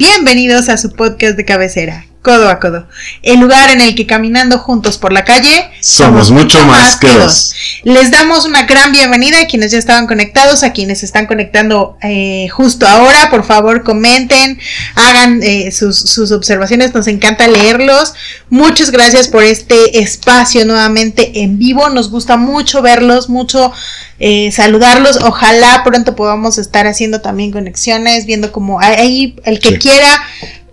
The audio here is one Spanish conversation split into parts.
Bienvenidos a su podcast de cabecera, Codo a Codo, el lugar en el que caminando juntos por la calle Somos mucho más que dos. Les damos una gran bienvenida a quienes ya estaban conectados, a quienes están conectando eh, justo ahora. Por favor, comenten, hagan eh, sus, sus observaciones, nos encanta leerlos. Muchas gracias por este espacio nuevamente en vivo. Nos gusta mucho verlos, mucho eh, saludarlos. Ojalá pronto podamos estar haciendo también conexiones, viendo como ahí el que Sí. quiera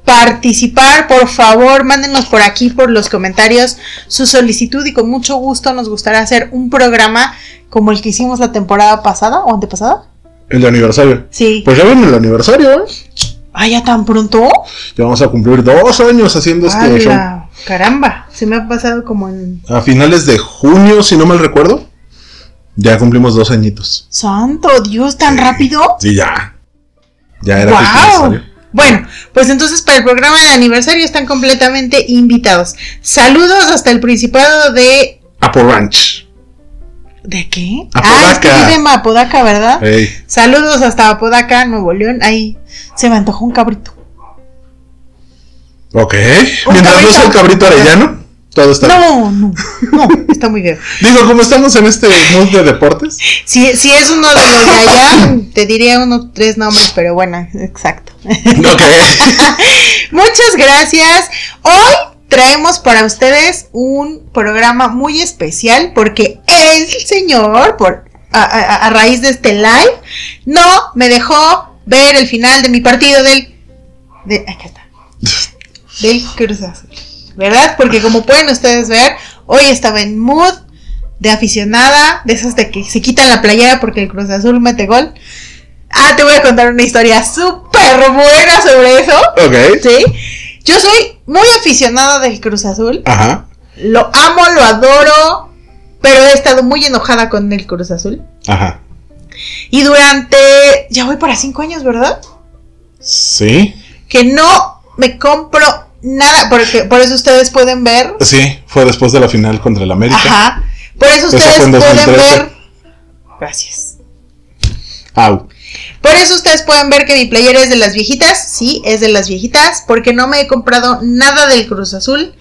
participar, por favor, mándenos por aquí, por los comentarios, su solicitud y con mucho gusto nos gustará hacer un programa como el que hicimos la temporada pasada o antepasada. El de aniversario. Sí. Pues ya viene el aniversario, ¿eh? Ah, ya tan pronto. Ya vamos a cumplir dos años haciendo este show. ¡Hala! Caramba, se me ha pasado como en A finales de junio, si no mal recuerdo. Ya cumplimos dos añitos. santo Dios, tan rápido. Sí, ya. Ya era ¡Wow! Bueno, pues entonces para el programa de aniversario están completamente invitados. Saludos hasta el Principado de. Apple Ranch. ¿De qué? Apodaca. Ah, es que vive en Apodaca, ¿verdad? Ey. Saludos hasta Apodaca, Nuevo León. Ahí se me antojó un cabrito. Ok. Un Mientras no sea el cabrito arellano, todo está bien. No, no, no, está muy bien. Digo, como estamos en este mood de deportes. Si, si es uno de los de allá, te diría unos tres nombres, pero bueno, exacto. Ok. Muchas gracias. Hoy traemos para ustedes un programa muy especial porque el señor, por, a, a- a raíz de este live, no me dejó ver el final de mi partido del... De, acá está. Del Cruz Azul. ¿Verdad? Porque como pueden ustedes ver, hoy estaba en mood de aficionada, de esas de que se quitan la playera porque el Cruz Azul mete gol. Ah, te voy a contar una historia súper buena sobre eso. Ok. ¿Sí? Yo soy muy aficionada del Cruz Azul. Ajá. Lo amo, lo adoro. Pero he estado muy enojada con el Cruz Azul. Ajá. Y durante. Ya voy para cinco años, ¿verdad? Sí. Que no me compro nada. Porque por eso ustedes pueden ver. Sí, fue después de la final contra el América. Ajá. Por eso ustedes pueden 2013. ver. Gracias. Au. Por eso ustedes pueden ver que mi playera es de las viejitas. Sí, es de las viejitas. Porque no me he comprado nada del Cruz Azul.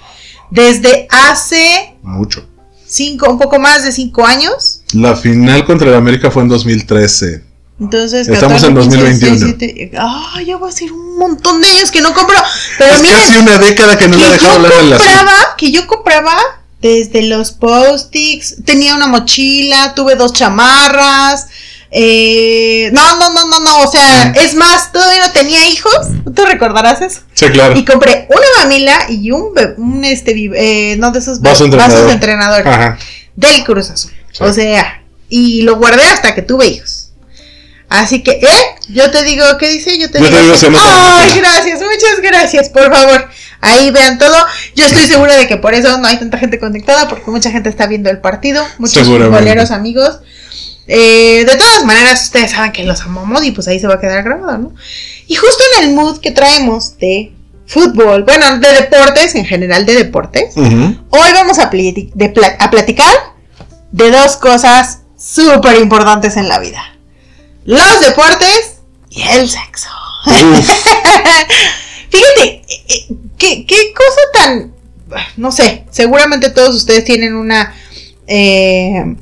Desde hace Mucho. cinco, un poco más de cinco años. La final contra el América fue en 2013. Entonces, Estamos en 2021. 17, Ah, ya voy a decir un montón de años que no compro. Pero es miren, casi una década que no le he dejado la compraba, que yo compraba desde los post-its, tenía una mochila, tuve dos chamarras. eh, no, no, no, no, no, o sea, Mm. es más, todavía no tenía hijos, ¿tú recordarás eso? Sí, claro. Y compré una mamila y un, un este, eh, no de esos Vaso be- entrenador. vasos de entrenador Ajá. del Cruz Azul. Sí. O sea, y lo guardé hasta que tuve hijos. Así que, ¿eh? Yo te digo, ¿qué dice? Yo te Yo digo. te digo, que- se nota Ay, gracias, muchas gracias, por favor. Ahí vean todo. Yo estoy segura de que por eso no hay tanta gente conectada, porque mucha gente está viendo el partido, muchos futboleros amigos. Eh, de todas maneras, ustedes saben que los amamos y pues ahí se va a quedar grabado, ¿no? Y justo en el mood que traemos de fútbol, bueno, de deportes, en general de deportes. Hoy vamos a, de a platicar de dos cosas súper importantes en la vida. Los deportes y el sexo. Fíjate, eh, eh, ¿qué, qué cosa tan... No sé, seguramente todos ustedes tienen una... eh,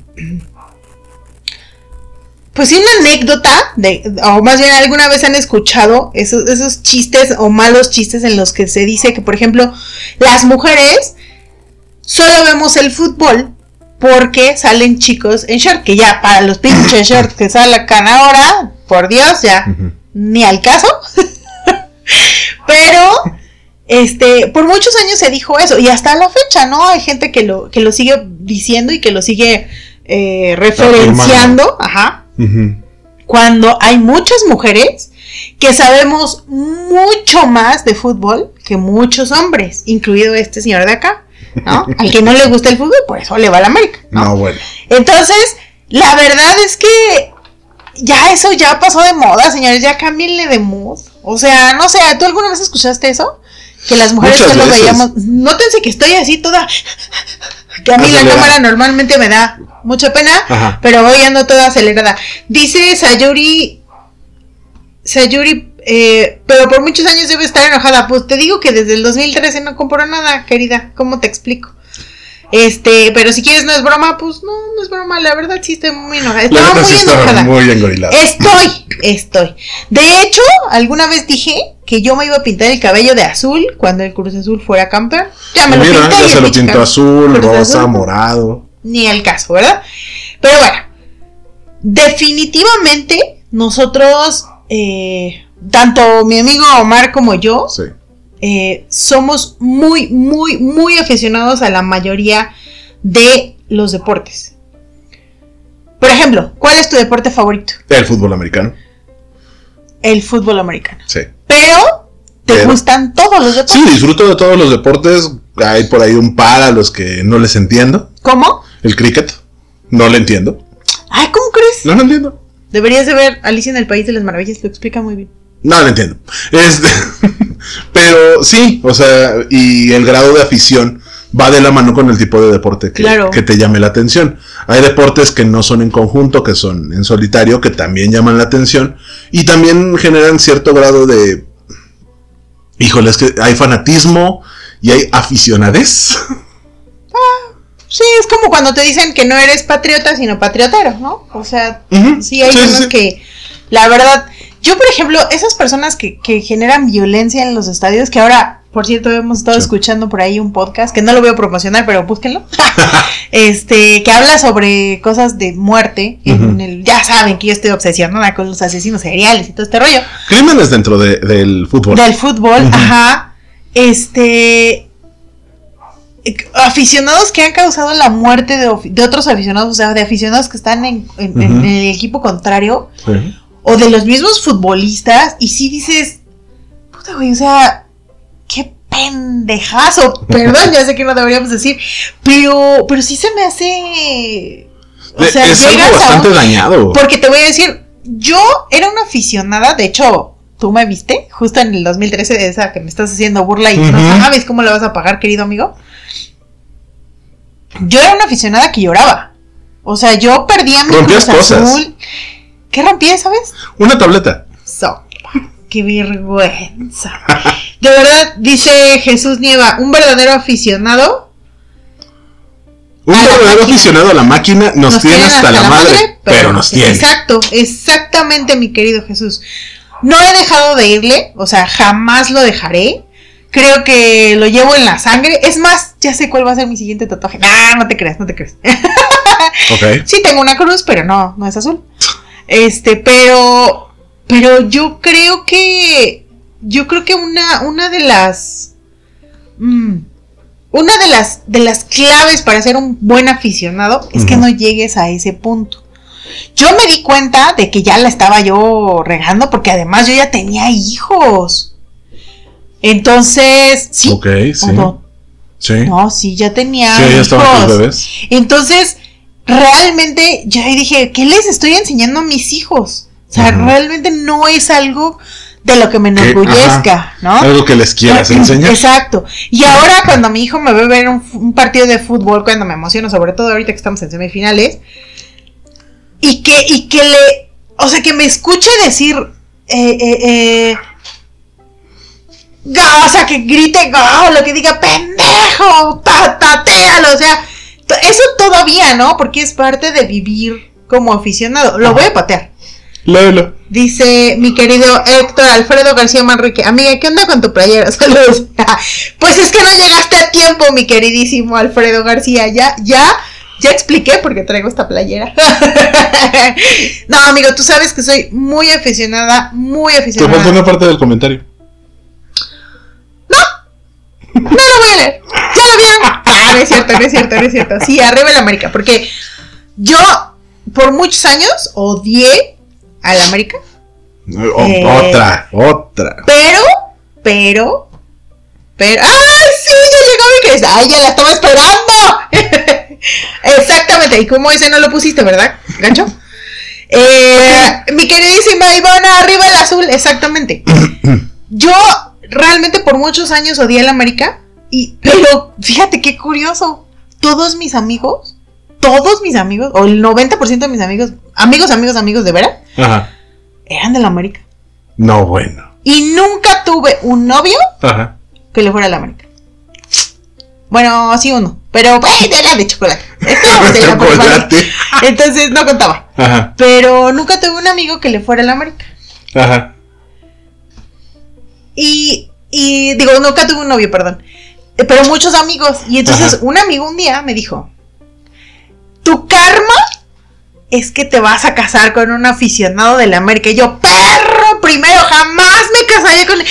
pues sí, una anécdota, de, o más bien alguna vez han escuchado esos, esos chistes o malos chistes en los que se dice que, por ejemplo, las mujeres solo vemos el fútbol porque salen chicos en short, que ya para los pinches shorts que sacan ahora, por Dios, ya ni al caso. Pero, este, por muchos años se dijo eso, y hasta la fecha, ¿no? Hay gente que lo, que lo sigue diciendo y que lo sigue eh, referenciando, ajá, cuando hay muchas mujeres que sabemos mucho más de fútbol que muchos hombres, incluido este señor de acá, ¿no? Al que no le gusta el fútbol, por eso le va a la América, ¿no? No, bueno. Entonces, la verdad es que ya eso ya pasó de moda, señores, ya cámbienle de mood. O sea, no sé, ¿tú alguna vez escuchaste eso? Que las mujeres Muchas solo veces. veíamos. Nótense que estoy así toda. Que a mí la cámara normalmente me da mucha pena, Ajá. pero hoy ando toda acelerada. Dice Sayuri. Sayuri Eh, pero por muchos años debe estar enojada. Pues te digo que desde el 2013 no compró nada, querida. ¿Cómo te explico? Este, pero si quieres no es broma, pues no, no es broma. La verdad sí estoy muy enojada. Estaba muy sí enojada. muy engorilada. Estoy, estoy. De hecho, alguna vez dije que yo me iba a pintar el cabello de azul cuando el Cruz Azul fuera campeón. Ya me lo Mira, pinté. y ya se lo pintó azul, rosa, Azul, morado. Ni el caso, ¿verdad? Pero bueno, definitivamente nosotros, eh, tanto mi amigo Omar como yo, Sí. eh, somos muy, muy, muy aficionados a la mayoría de los deportes. Por ejemplo, ¿cuál es tu deporte favorito? El fútbol americano. El fútbol americano. Sí. Pero te Pero- gustan todos los deportes. Sí, disfruto de todos los deportes. Hay por ahí un par a los que no les entiendo. ¿Cómo? El cricket. No le entiendo. Ay, ¿cómo crees? No lo entiendo. Deberías de ver Alicia en el País de las Maravillas, lo explica muy bien. No lo entiendo. Este, pero sí, o sea, y el grado de afición va de la mano con el tipo de deporte que, Claro. que te llame la atención. Hay deportes que no son en conjunto, que son en solitario, que también llaman la atención y también generan cierto grado de... Híjole, es que hay fanatismo y hay aficionades. Sí, es como cuando te dicen que no eres patriota, sino patriotero, ¿no? O sea, sí hay sí, unos sí. que, la verdad, yo por ejemplo, esas personas que, que generan violencia en los estadios, que ahora, por cierto, hemos estado Sí. escuchando por ahí un podcast, que no lo voy a promocionar, pero búsquenlo, este, que habla sobre cosas de muerte, en el, ya saben que yo estoy obsesionada con los asesinos seriales y todo este rollo, Crímenes dentro de- del fútbol. del fútbol, ajá, este, eh, aficionados que han causado la muerte de, otros aficionados, o sea, de aficionados que están en, en- el equipo contrario, Sí. O de los mismos futbolistas, y si dices, puta güey, o sea, qué pendejazo, perdón, ya sé que no deberíamos decir, pero, pero sí se me hace... O De- sea, es algo bastante un- dañado. porque te voy a decir, yo era una aficionada, de hecho, tú me viste, justo en el 2013, de esa que me estás haciendo burla y no sabes cómo la vas a pagar, querido amigo. Yo era una aficionada que lloraba. O sea, yo perdía mi Cruz cosas. Azul. ¿Qué rompía, sabes? Una tableta. Sopa. Qué vergüenza. De verdad, dice Jesús Nieva, un verdadero aficionado Un verdadero aficionado a la máquina nos, tiene hasta, la, madre, pero, nos tiene. Exacto, exactamente, mi querido Jesús. No he dejado de irle, o sea, jamás lo dejaré. Creo que lo llevo en la sangre. Es más, ya sé cuál va a ser mi siguiente tatuaje. No, no te creas, no te creas. Ok. Sí tengo una cruz, pero no, no es azul. Este, pero, pero yo creo que, yo creo que una, una de las, mm, una de las, de las claves para ser un buen aficionado es que no llegues a ese punto. Yo me di cuenta de que ya la estaba yo regando porque además yo ya tenía hijos. Entonces, sí. Ok, ¿o sí. no? Sí. No, sí, ya tenía Sí, ya estaban tus bebés. Entonces, realmente, yo ahí dije, ¿qué les estoy enseñando a mis hijos? O sea, realmente no es algo de lo que me enorgullezca, ¿no? Algo que les quieras enseñar. Exacto. Y ahora cuando mi hijo me ve ver un, un partido de fútbol, cuando me emociono, sobre todo ahorita que estamos en semifinales, y que, y que le, o sea, que me escuche decir, eh, eh, eh, o sea, que grite, "Ga", o lo que diga, pendejo, patatealo, o sea, eso todavía, ¿no? Porque es parte de vivir como aficionado. Lo voy a patear. Léelo. Dice mi querido Héctor Alfredo García Manrique, amiga, ¿qué onda con tu playera? Saludos. pues es que no llegaste a tiempo, mi queridísimo Alfredo García. Ya, ya, ya expliqué por qué traigo esta playera. no, amigo, tú sabes que soy muy aficionada, muy Te aficionada. falta una parte del comentario. No lo voy a leer. Ya lo vieron. No es cierto, no es cierto, no es cierto. Sí, arriba el América. Porque yo, por muchos años, odié al América. O- Eh. Otra, otra. Pero, pero, pero. ¡Ay, sí! Ya llegó mi querida. ¡Ay, ya la estaba esperando! Exactamente. Y como ese no lo pusiste, ¿verdad, gancho? Eh, mi queridísima Ivana, arriba el azul, exactamente. Yo realmente por muchos años odié al América. Y, pero fíjate qué curioso. Todos mis amigos, todos mis amigos, o el 90% de mis amigos, amigos, amigos, amigos de veras, Ajá. eran del América. No, bueno. Y nunca tuve un novio Ajá. que le fuera a la América. Bueno, sí uno. Pero, ¡ay! Era de chocolate. La. Chocolate. Entonces no contaba. Ajá. Pero nunca tuve un amigo que le fuera a la América. Ajá. Y, y digo, nunca tuve un novio, perdón. Eh, Pero muchos amigos. Y entonces Ajá. un amigo un día me dijo, tu karma es que te vas a casar con un aficionado de la América. Y yo, perro, primero, jamás me casaría con él.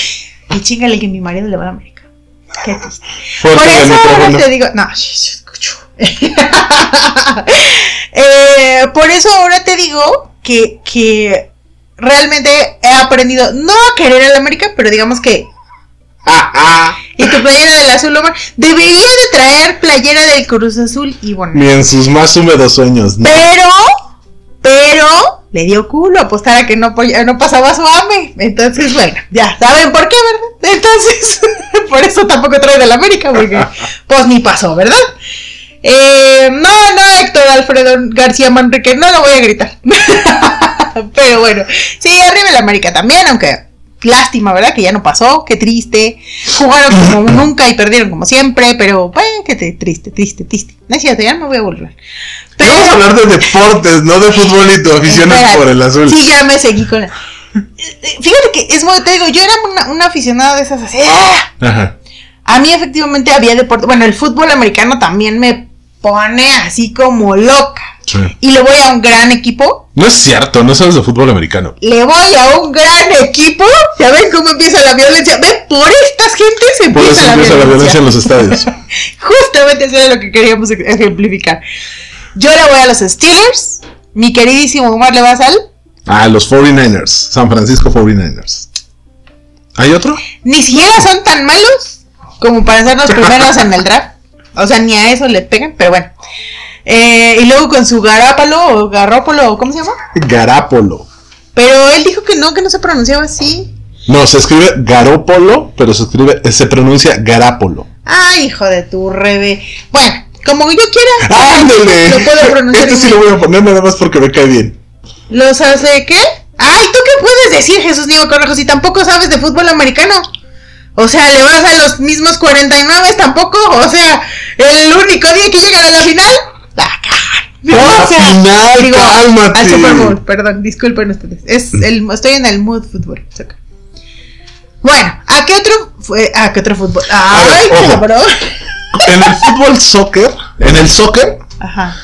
Y chingale que mi marido le va a la América. Qué triste. Por eso ahora te digo, no. Eh, por eso ahora te digo que, que realmente he aprendido no a querer a la América, pero digamos que. Y tu playera del azul Omar debería de traer playera del Cruz Azul y bueno. Ni en sus más húmedos sueños, ¿no? Pero, pero le dio culo apostar a que no, no pasaba su hambre. Entonces, bueno, ya saben por qué, ¿verdad? Entonces, por eso tampoco trae de la América, porque pues ni pasó, ¿verdad? Eh, no, no, Héctor Alfredo García Manrique, no lo voy a gritar. pero bueno, sí, arriba la América también, aunque lástima, ¿verdad? Que ya no pasó, qué triste. Jugaron como nunca y perdieron como siempre, pero bueno, qué te- triste, triste, triste. No es cierto, ya me voy a volver. Pero, Vamos a hablar de deportes, no de fútbol y tu afición por el azul. Sí, ya me seguí con la... Fíjate que es muy, te digo, yo era una, una aficionada de esas así. ¡ah! Ajá. A mí efectivamente había deporte, bueno, el fútbol americano también me pone así como loca. Sí. Y le voy a un gran equipo, No es cierto, no sabes de fútbol americano. le voy a un gran equipo. ¿Ya ven cómo empieza la violencia? ¿Ven? Por estas gentes Por empieza, eso la, empieza la violencia violencia. en los estadios. Justamente eso era lo que queríamos ej- ejemplificar. Yo le voy a los Steelers. Mi queridísimo Omar le va al. Ah, los 49ers. San Francisco 49ers. ¿Hay otro? Ni siquiera son tan malos como para ser los primeros en el draft. O sea, ni a eso le pegan, pero bueno. Eh, y luego con su Garápalo o Garrópolo, ¿cómo se llama? Garápolo. Pero él dijo que no, que no se pronunciaba así. No, se escribe Garópolo, pero se escribe, se pronuncia Garápolo. Ay, hijo de tu rebe. Bueno, como yo quiera. ¡Ándele! Lo puedo pronunciar. Este sí lo voy a poner nada más porque me cae bien. ¿Los hace qué? Ay, ¿tú qué puedes decir, Jesús Niño Correjo, si tampoco sabes de fútbol americano? O sea, ¿le vas a los mismos 49 tampoco? O sea, el único día que llegan a la final, la cagan. ¡La final! ¡Cálmate! Al Super Bowl, perdón, disculpen ustedes. Es el, estoy en el mood fútbol. soccer. Bueno, ¿a qué otro fue? ¿A qué otro fútbol? Ay, ver, cabrón. En el fútbol soccer, en el soccer, Ajá.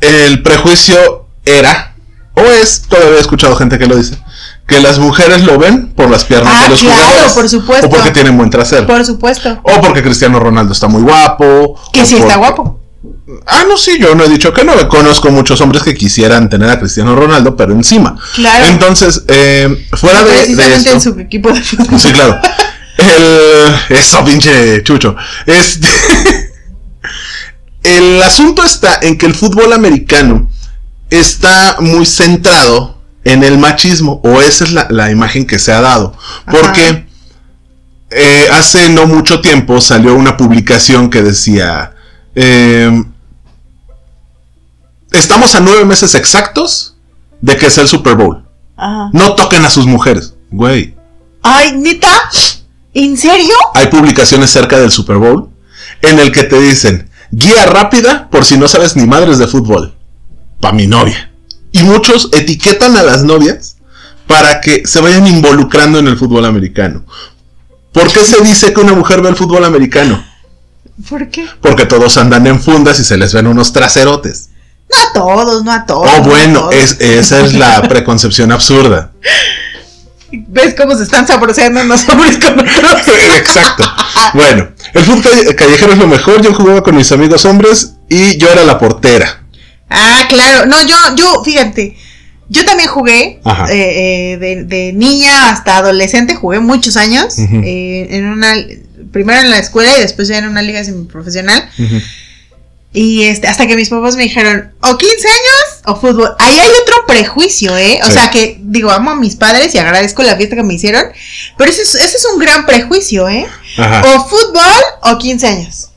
el prejuicio era, o es, todavía he escuchado gente que lo dice, que las mujeres lo ven por las piernas Ah, de los claro, jugadores. por supuesto. O porque tienen buen trasero. Por supuesto. O porque Cristiano Ronaldo está muy guapo. Que o sí está guapo. Ah, no, sí, yo no he dicho que no. Conozco muchos hombres que quisieran tener a Cristiano Ronaldo, pero encima. Claro. Entonces, eh, fuera de, de Precisamente en esto. su equipo de fútbol. Sí, claro. El, eso, pinche chucho. Este, el asunto está en que el fútbol americano está muy centrado en el machismo, o esa es la, la imagen que se ha dado. Porque eh, hace no mucho tiempo salió una publicación que decía, eh, estamos a nueve meses exactos de que sea el Super Bowl. Ajá. No toquen a sus mujeres. Güey, Ay, neta. ¿En serio? hay publicaciones cerca del Super Bowl en el que te dicen guía rápida por si no sabes ni madres de fútbol. Pa' mi novia. Y muchos etiquetan a las novias para que se vayan involucrando en el fútbol americano. ¿Por qué se dice que una mujer ve el fútbol americano? ¿Por qué? Porque todos andan en fundas y se les ven unos traserotes. No a todos, no a todos. Oh, no bueno, todos. es, esa es la preconcepción absurda. ¿Ves cómo se están saboreando unos hombres con? Exacto. Bueno, el fútbol calle- callejero es lo mejor. Yo jugaba con mis amigos hombres y yo era la portera. Ah, claro. No, yo, yo, fíjate. Yo también jugué eh, eh, de, de niña hasta adolescente, jugué muchos años. Eh, en una, primero en la escuela y después ya en una liga semiprofesional. Y este, hasta que mis papás me dijeron, o 15 años o fútbol. Ahí hay otro prejuicio, ¿eh? O Sí. sea que, digo, amo a mis padres y agradezco la fiesta que me hicieron. Pero ese es, ese es un gran prejuicio, ¿eh? Ajá. O fútbol o 15 años.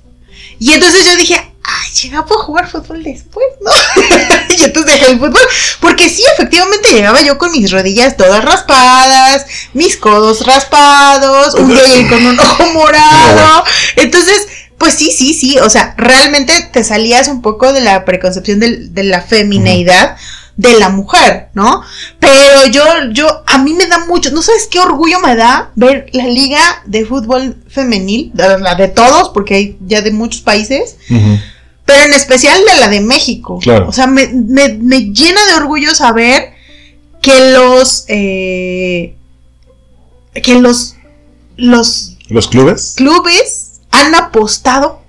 Y entonces yo dije, ay, llegaba a jugar fútbol después, ¿no? y entonces dejé el fútbol, porque sí, efectivamente llegaba yo con mis rodillas todas raspadas, mis codos raspados, un día con un ojo morado, entonces... Pues sí, sí, sí, o sea, realmente te salías un poco de la preconcepción de, de la femineidad de la mujer, ¿no? Pero yo, yo, a mí me da mucho, no sabes qué orgullo me da ver la liga de fútbol femenil, la de todos, porque hay ya de muchos países, pero en especial de la de México. Claro. O sea, me, me, me llena de orgullo saber que los, eh, que los, los ¿Los clubes? clubes han apostado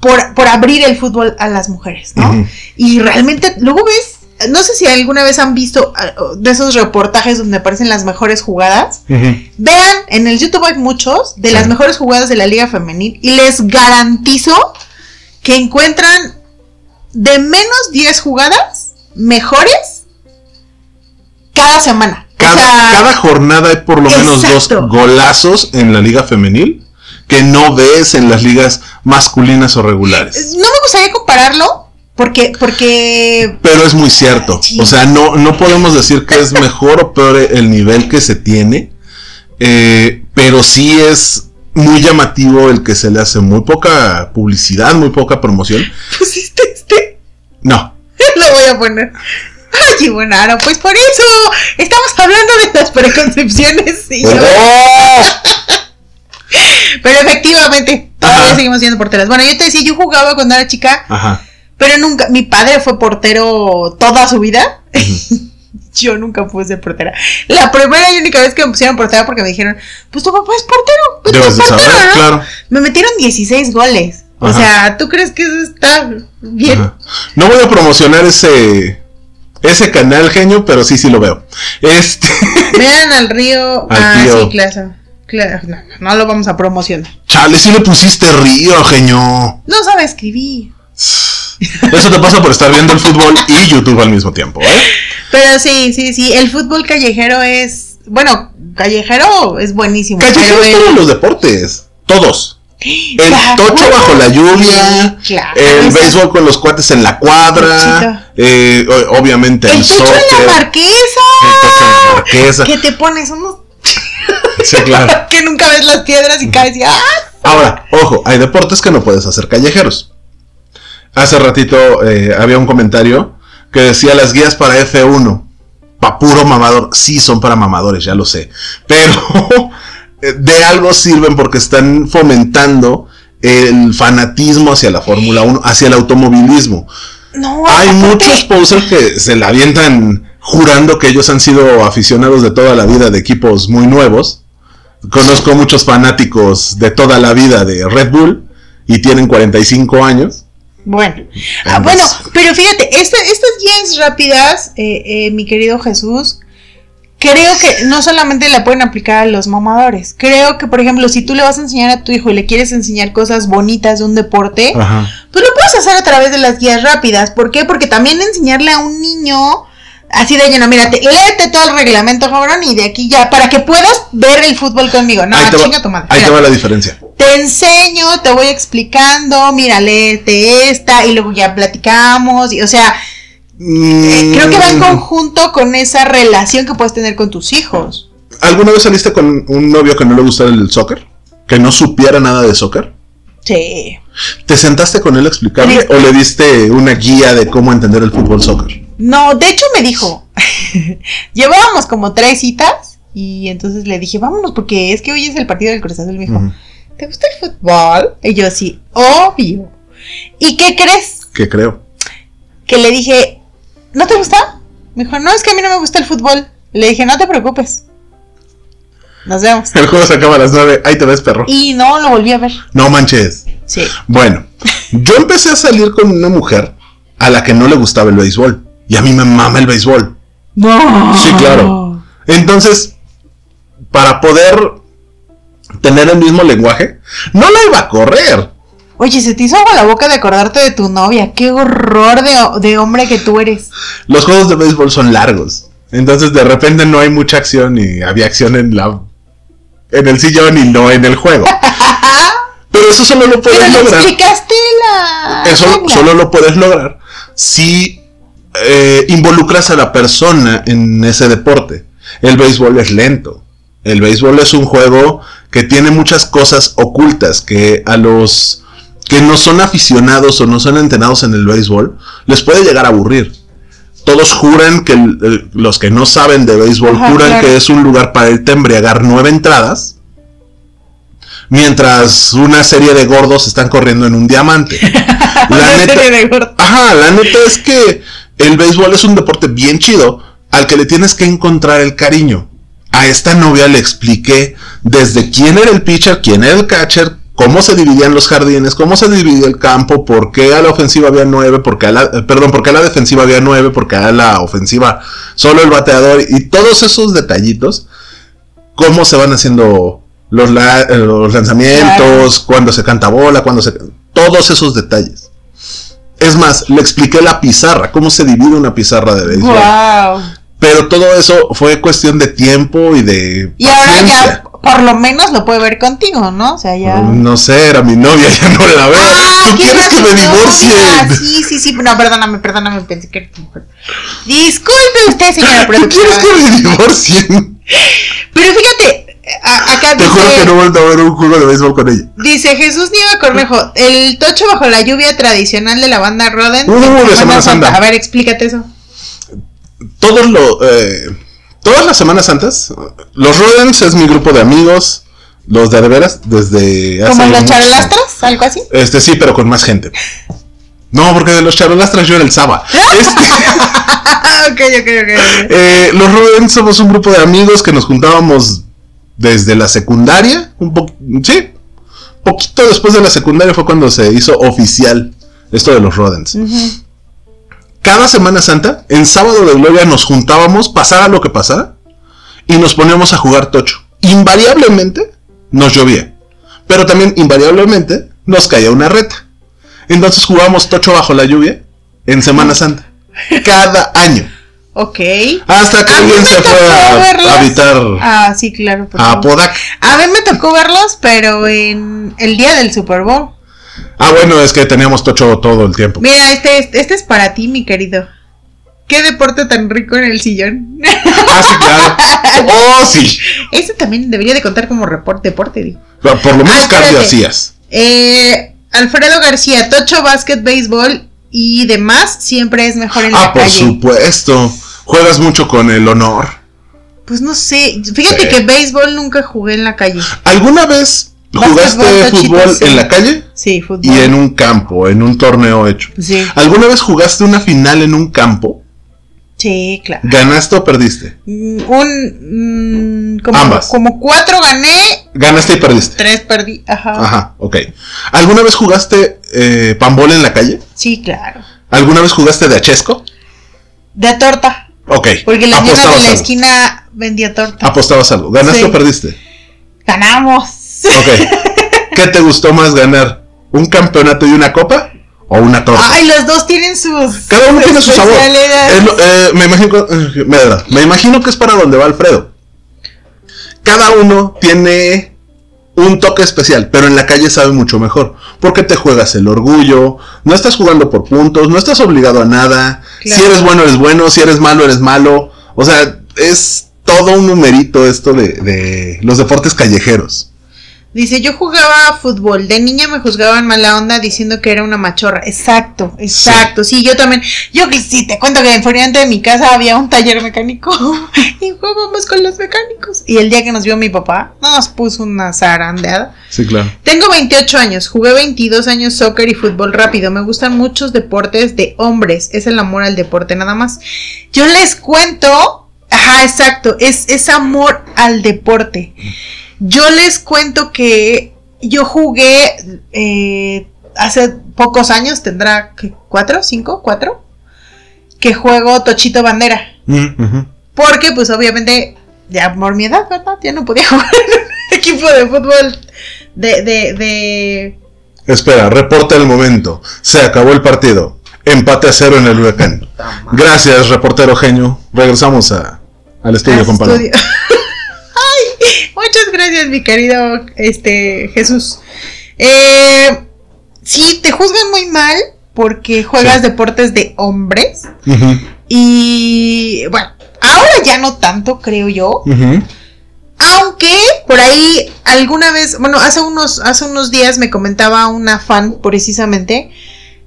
por, por abrir el fútbol a las mujeres, ¿no? Y realmente, luego ves, no sé si alguna vez han visto ah, de esos reportajes donde aparecen las mejores jugadas. Vean, en el YouTube hay muchos de Sí. las mejores jugadas de la liga femenil y les garantizo que encuentran de menos 10 jugadas mejores cada semana. O Cada, sea, cada jornada hay por lo menos dos golazos en la liga femenil que no ves en las ligas masculinas o regulares. no me gustaría compararlo porque, porque Pero es muy cierto. Sí. O sea, no, no podemos decir que es mejor o peor el nivel que se tiene. eh, pero sí es muy llamativo el que se le hace muy poca publicidad, muy poca promoción. pusiste este. No. Lo voy a poner. Ay, Buenaro, pues por eso estamos hablando de las preconcepciones. y yo-. Pero efectivamente, todavía Ajá. seguimos siendo porteras. Bueno, yo te decía, yo jugaba cuando era chica, Ajá. pero nunca, mi padre fue portero toda su vida. yo nunca pude ser portera. La primera y única vez que me pusieron portera porque me dijeron, pues tu papá es portero, pues Debes de portero, saber, ¿no? claro. Me metieron 16 goles. O sea, ¿tú crees que eso está bien? Ajá. No voy a promocionar ese ese canal genio, pero sí, sí lo veo. Este, Vean al río. Al ah, tío. sí, claro. claro. No, no, no lo vamos a promocionar. chale, sí le pusiste río, genio. No sabe escribir. Eso te pasa por estar viendo el fútbol y YouTube al mismo tiempo, ¿eh? Pero sí, sí, sí. El fútbol callejero es. Bueno, callejero es buenísimo. Callejeros pero el- todos los deportes, todos. El Claro. tocho bajo la lluvia, Sí, claro. el béisbol con los cuates en la cuadra, eh, obviamente el, El soccer, en la marquesa. el tocho en la marquesa. Que te pones unos. Sí, claro. que nunca ves las piedras y caes y. ¡Ah! Ahora, ojo, hay deportes que no puedes hacer callejeros. Hace ratito eh, había un comentario que decía las guías para F1. Pa' puro mamador. Sí, son para mamadores, ya lo sé. Pero eh, de algo sirven porque están fomentando el fanatismo hacia la Fórmula 1, hacia el automovilismo. No, Hay muchos posers que se la avientan jurando que ellos han sido aficionados de toda la vida de equipos muy nuevos. Conozco muchos fanáticos de toda la vida de Red Bull y tienen 45 años. Bueno, ah, bueno, pero fíjate, esta- estas guías rápidas, eh, eh, mi querido Jesús, creo que no solamente la pueden aplicar a los mamadores. Creo que, por ejemplo, si tú le vas a enseñar a tu hijo y le quieres enseñar cosas bonitas de un deporte, Ajá. pues lo puedes hacer a través de las guías rápidas. ¿Por qué? Porque también enseñarle a un niño así de lleno, mírate, léete todo el reglamento, cabrón, y de aquí ya, para que puedas ver el fútbol conmigo. No, ahí te, chinga tu madre. ahí te Mira, va la diferencia. te enseño, te voy explicando, mira, léete esta, y luego ya platicamos, y, o sea, eh, creo que va en Mm, conjunto con esa relación que puedes tener con tus hijos. ¿Alguna vez saliste con un novio que no le gustara el soccer? ¿Que no supiera nada de soccer? Sí. ¿Te sentaste con él a explicarle Le- o le diste una guía de cómo entender el fútbol soccer? No, de hecho me dijo, llevábamos como tres citas, y entonces le dije, vámonos, porque es que hoy es el partido del Cruz Azul, me dijo. ¿te gusta el fútbol? Y yo sí, obvio. ¿Y qué crees? Que creo. Que le dije, ¿no te gusta? Me dijo, no, es que a mí no me gusta el fútbol. Le dije, no te preocupes. Nos vemos. El juego se acaba a las 9. Ahí te ves, perro. Y no lo volví a ver. No manches. Sí. Bueno, yo empecé a salir con una mujer a la que no le gustaba el béisbol. Y a mí me mama el béisbol. No. Sí, claro. Entonces, para poder tener el mismo lenguaje, no la iba a correr. Oye, se te hizo agua la boca de acordarte de tu novia. Qué horror de, de hombre que tú eres. Los juegos de béisbol son largos. Entonces, de repente no hay mucha acción y había acción en la en el sillón y no en el juego. Pero eso solo lo puedes Pero le lograr. explicaste la. Eso solo lo puedes lograr si eh, involucras a la persona en ese deporte. El béisbol es lento. El béisbol es un juego que tiene muchas cosas ocultas que a los que no son aficionados o no son entrenados en el béisbol les puede llegar a aburrir. Todos juran que el- el- los que no saben de béisbol Ajá, juran claro. que es un lugar para irte a embriagar nueve entradas. Mientras una serie de gordos están corriendo en un diamante. La neta. Ajá, la neta es que el béisbol es un deporte bien chido al que le tienes que encontrar el cariño. A esta novia le expliqué desde quién era el pitcher, quién era el catcher, cómo se dividían los jardines, cómo se dividía el campo, por qué a la ofensiva había nueve, porque a la, eh, perdón, por qué a la defensiva había nueve, porque a la ofensiva solo el bateador y todos esos detallitos, cómo se van haciendo los, la- eh, los lanzamientos, cuando se canta bola, cuando se... Todos esos detalles. Es más, le expliqué la pizarra, cómo se divide una pizarra de béisbol. Wow. Pero todo eso fue cuestión de tiempo y de Y ahora ya, por lo menos lo puede ver contigo, ¿no? O sea, ya. No sé, era mi novia, ya no la veo. Ah, ¿Tú ¿quién quieres que me divorcie? Sí, sí, sí. No, perdóname, perdóname, pensé que era tu mujer. Disculpe usted, señora ¿Tú quieres productora. que me divorcien? Pero fíjate, a- acá Te juro que no dice, vuelvo a ver un juego de béisbol con ella. dice Jesús Nieva Cornejo, el tocho bajo la lluvia tradicional de la banda Roden. Uh, de Semana Santa. A ver, explícate eso. Todos lo, eh, todas las Semanas Santas, los Rodens es mi grupo de amigos, los de veras, desde hace ¿Como los charolastras? ¿Algo así? Este sí, pero con más gente. No, porque de los charolastras yo era el Saba. Este, ok, ok, ok. ok. eh, los Rodens somos un grupo de amigos que nos juntábamos desde la secundaria. Un po sí, poquito después de la secundaria fue cuando se hizo oficial esto de los Rodens. Cada Semana Santa, en sábado de gloria, nos juntábamos, pasara lo que pasara, y nos poníamos a jugar tocho. Invariablemente nos llovía, pero también invariablemente nos caía una reta. Entonces jugábamos tocho bajo la lluvia en Semana Santa. Cada año. Ok. Hasta que A alguien se fue a, habitar Ah, sí, claro. por a. Apodaca. A mí me tocó verlos, pero en el día del Super Bowl. Ah, bueno, es que teníamos tocho todo el tiempo. Mira, este, este, este es para ti, mi querido. Qué deporte tan rico en el sillón. Ah, sí, claro. Oh, sí. Este también debería de contar como report, deporte, digo. Por lo menos Ah, cardio espérate. hacías. Eh, Alfredo García, tocho, básquet, béisbol y demás, siempre es mejor en la Ah, por calle. supuesto. Juegas mucho con el honor. Pues no sé, fíjate Sí. que béisbol nunca jugué en la calle. ¿Alguna vez jugaste fútbol sí. en la calle? Sí, fútbol. Y en un campo, en un torneo hecho. Sí, ¿Alguna vez jugaste una final en un campo? sí, claro. ¿Ganaste o perdiste? Mm, Un. mm, como, Ambas. como cuatro gané, Ganaste y perdiste. tres perdí. Ajá. Ajá, ok. ¿Alguna vez jugaste eh, pambol en la calle? Sí, claro. ¿Alguna vez jugaste de achesco? De torta. Ok. Porque la señora de la esquina vendía torta. Apostabas algo. ¿Ganaste Sí. o perdiste? Ganamos. Ok. ¿Qué te gustó más ganar? ¿Un campeonato y una copa? ¿O una torta? Ay, los dos tienen sus. Cada uno tiene su sabor. especialidades. Es lo- eh, me, imagino, eh, me, me imagino que es para donde va Alfredo. Cada uno tiene un toque especial, pero en la calle sabe mucho mejor. Porque te juegas el orgullo, no estás jugando por puntos, no estás obligado a nada. Claro. Si eres bueno, eres bueno, si eres malo, eres malo. O sea, es todo un numerito esto de, de los deportes callejeros. Dice, yo jugaba fútbol. De niña me juzgaban mala onda diciendo que era una machorra. Exacto, exacto. Sí, yo también. Yo que sí, te cuento que enfrente de mi casa había un taller mecánico. y jugábamos con los mecánicos. Y el día que nos vio mi papá, nos puso una zarandeada. Sí, claro. Tengo 28 años, jugué 22 años soccer y fútbol rápido. Me gustan muchos deportes de hombres. Es el amor al deporte nada más. Yo les cuento, ajá, exacto, es, es amor al deporte. Yo les cuento que yo jugué eh, hace pocos años, tendrá cuatro, cinco, cuatro, que juego Tochito Bandera. Mm. Porque, pues, obviamente, ya por mi edad, ¿verdad? Ya no podía jugar en un equipo de fútbol de, de, de... Espera, reporta el momento. Se acabó el partido. Empate a cero en el huracán. Gracias, reportero genio. Regresamos a, al estudio, al con Pablo. estudio. Ay, muchas gracias, mi querido este Jesús. Eh, sí, te juzgan muy mal porque juegas Sí. deportes de hombres. Y bueno, ahora ya no tanto, creo yo. Aunque por ahí alguna vez, bueno, hace unos, hace unos días me comentaba una fan precisamente,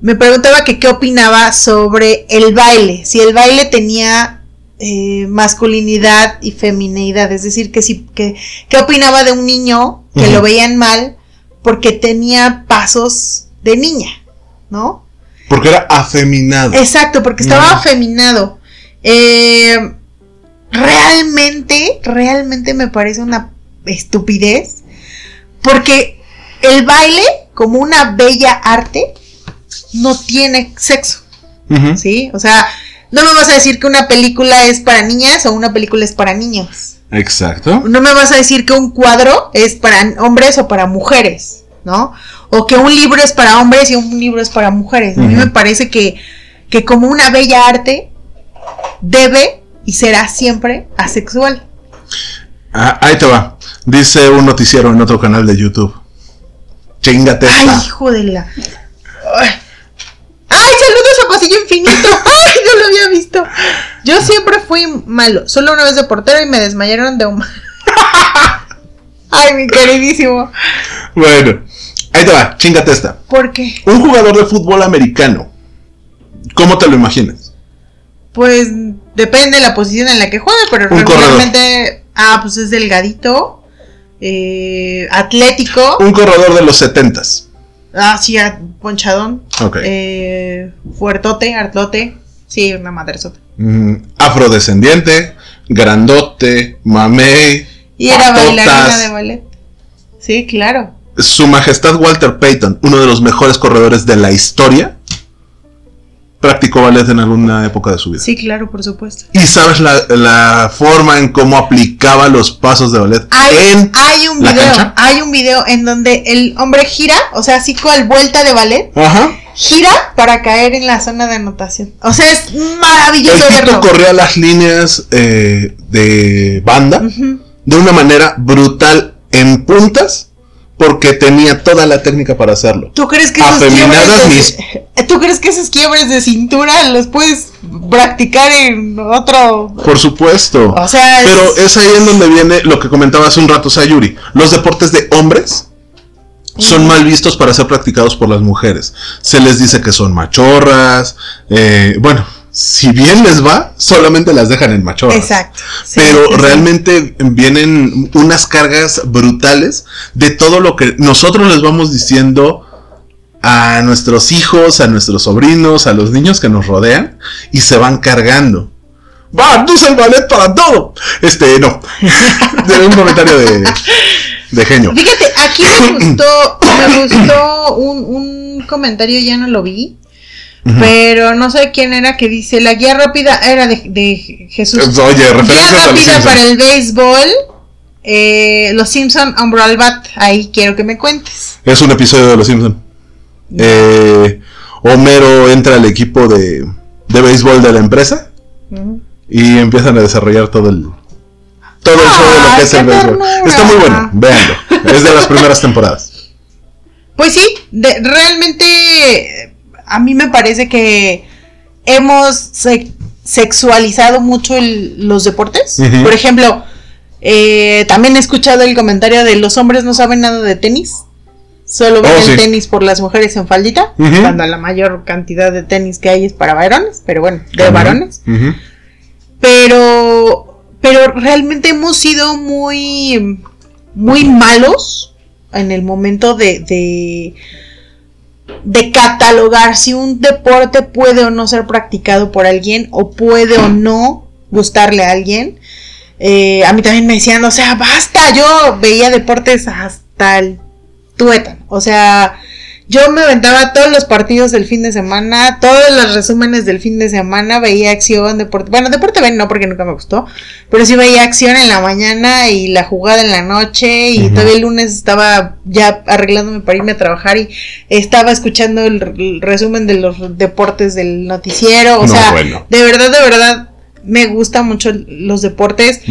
me preguntaba que qué opinaba sobre el baile, si el baile tenía eh, masculinidad y femineidad, es decir, que si, que, qué opinaba de un niño que lo veían mal porque tenía pasos de niña, ¿no? Porque era afeminado. Exacto, porque estaba afeminado. Eh, realmente, realmente me parece una estupidez. Porque el baile, como una bella arte, no tiene sexo. ¿Sí? O sea, no me vas a decir que una película es para niñas o una película es para niños. Exacto. No me vas a decir que un cuadro es para hombres o para mujeres, ¿no? O que un libro es para hombres y un libro es para mujeres. A mí me parece que, que como una bella arte debe y será siempre asexual. Ah, ahí te va. Dice un noticiero en otro canal de YouTube. Chingate Ay, hijo de la. Ay, Ay, saludos a Pasillo Infinito. Ay, no lo había visto. Yo siempre fui malo. Solo una vez de portero y me desmayaron de un. Ay, mi queridísimo. Bueno, ahí te va. Chingate esta. ¿Por qué? Un jugador de fútbol americano. ¿Cómo te lo imaginas? Pues depende de la posición en la que juegue, pero Un regularmente. Ah, pues es delgadito. eh, atlético. Un corredor de los setentas. Ah, sí, ah, ponchadón. Ok. eh, fuertote, artlote. Sí, una madresota. Mm, afrodescendiente, grandote, mamey. Y era patotas. bailarina de ballet. Sí, claro. Su Majestad Walter Payton, uno de los mejores corredores de la historia, practicó ballet en alguna época de su vida. Sí, claro, por supuesto. Y sabes la, la forma en cómo aplicaba los pasos de ballet Hay, en hay un la video, cancha. hay un video en donde el hombre gira, o sea, así con vuelta de ballet, Ajá. Gira para caer en la zona de anotación. O sea, es El maravilloso verlo. corría las líneas eh, de banda de una manera brutal en puntas porque tenía toda la técnica para hacerlo. ¿Tú crees que esos quiebres de, ¿Tú crees que esos quiebres de cintura los puedes practicar en otro? Por supuesto. O sea, es- Pero es ahí en donde viene lo que comentaba hace un rato Sayuri. Los deportes de hombres son mal vistos para ser practicados por las mujeres. Se les dice que son machorras. eh, bueno, si bien les va, solamente las dejan en machorras. Exacto. Sí, Pero sí, sí. realmente vienen unas cargas brutales de todo lo que nosotros les vamos diciendo a nuestros hijos, a nuestros sobrinos, a los niños que nos rodean y se van cargando. Va, tú el ballet para todo. Este, no. De un comentario de, de genio. Fíjate, aquí me gustó, me gustó un, un comentario, ya no lo vi, pero no sé quién era que dice, la guía rápida era de, de Jesús. Oye, Guía referencias a los rápida para el béisbol, eh, Los Simpson, Hombro al Bat, ahí quiero que me cuentes. Es un episodio de Los Simpsons. Eh, Homero entra al equipo de, de béisbol de la empresa y empiezan a desarrollar todo el todo el show de lo que es el béisbol. Está muy bueno, véanlo. Es de las primeras temporadas. Pues sí, de- realmente a mí me parece que hemos se- sexualizado mucho el- los deportes. Por ejemplo, eh, también he escuchado el comentario de los hombres no saben nada de tenis. Solo ven Oh, el sí. tenis por las mujeres en faldita, cuando la mayor cantidad de tenis que hay es para varones, pero bueno, de varones. Pero, pero realmente hemos sido muy, muy malos en el momento de, de, de catalogar si un deporte puede o no ser practicado por alguien o puede o no gustarle a alguien. Eh, a mí también me decían, o sea, basta, yo veía deportes hasta el tuétano. O sea, yo me aventaba todos los partidos del fin de semana, todos los resúmenes del fin de semana, veía acción, deporte. Bueno, deporte ven, no, porque nunca me gustó. Pero sí veía acción en la mañana y la jugada en la noche. Y Ujú. todavía el lunes estaba ya arreglándome para irme a trabajar y estaba escuchando el, el resumen de los deportes del noticiero. O No, sea, bueno. de verdad, de verdad, me gustan mucho los deportes.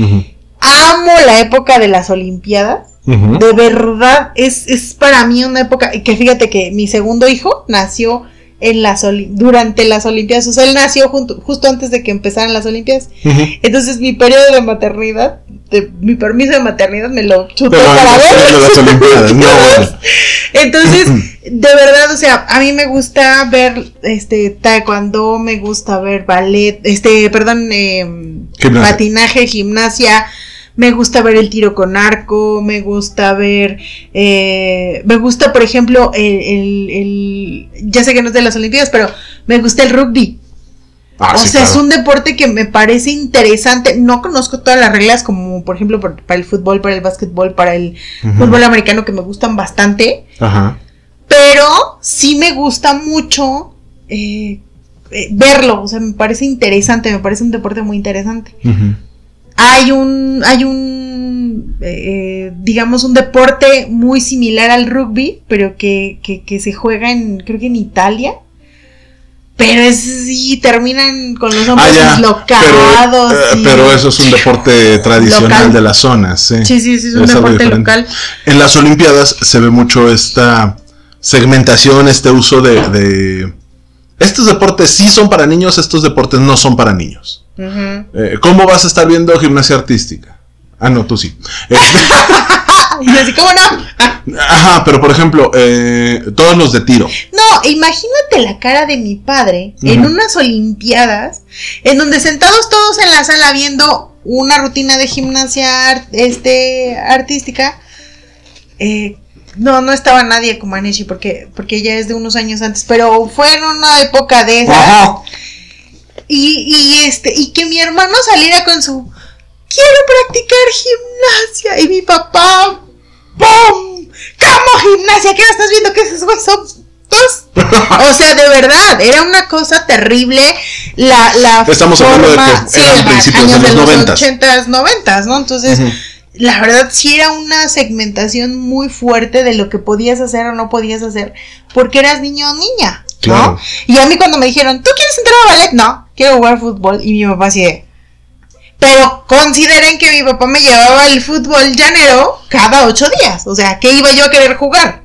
Amo la época de las Olimpiadas. De verdad, es, es para mí una época. Que fíjate que mi segundo hijo nació en las durante las Olimpiadas. O sea, él nació junto- justo antes de que empezaran las Olimpiadas. Entonces, mi periodo de maternidad, de, mi permiso de maternidad, me lo chutó Pero para ver. de las Olimpiadas, no, bueno. Entonces, de verdad, o sea, a mí me gusta ver este taekwondo, me gusta ver ballet, este, perdón, eh, Gimnasia. patinaje, gimnasia, me gusta ver el tiro con arco, me gusta ver, eh, me gusta, por ejemplo, el, el- el- ya sé que no es de las Olimpiadas, pero me gusta el rugby. Ah, o sí, sea, es un deporte que me parece interesante. No conozco todas las reglas, como por ejemplo por- para el fútbol, para el básquetbol, para el fútbol americano, que me gustan bastante. Ajá. Pero sí me gusta mucho eh, eh, verlo. O sea, me parece interesante, me parece un deporte muy interesante. Ujú. Hay un, hay un, eh, digamos, un deporte muy similar al rugby, pero que, que, que se juega en, creo que en Italia. Pero es sí, terminan con los Ah, hombres ya. dislocados. Pero, eh, y- pero eso es un deporte tradicional Local. de las zonas, sí. Sí, sí, sí, es un Es deporte local. En las Olimpiadas se ve mucho esta segmentación, este uso de, de- Estos deportes sí son para niños, estos deportes no son para niños. Eh, ¿Cómo vas a estar viendo gimnasia artística? Ah, no, tú sí. Este, Y así, ¿cómo no? ajá, pero por ejemplo, eh, todos los de tiro. No, imagínate la cara de mi padre en unas Olimpiadas, en donde sentados todos en la sala viendo una rutina de gimnasia este, artística. eh, no, no estaba nadie como Aneshi porque, porque ella es de unos años antes, pero fue en una época de esa. Ajá. Y, y este, y que mi hermano saliera con su quiero practicar gimnasia. Y mi papá, ¡pum! ¿Cómo gimnasia? ¿Qué estás viendo que esos güeyes son dos? O sea, de verdad, era una cosa terrible. La, la Estamos hablando de que eran ajá, principios de años los noventas. 80s, 90s, ¿no? Entonces, la verdad sí era una segmentación muy fuerte de lo que podías hacer o no podías hacer porque eras niño o niña, ¿no? Y a mí cuando me dijeron, ¿tú quieres entrar a ballet? No, quiero jugar fútbol. Y mi papá así de... Pero consideren que mi papá me llevaba el fútbol llanero cada ocho días. O sea, ¿qué iba yo a querer jugar?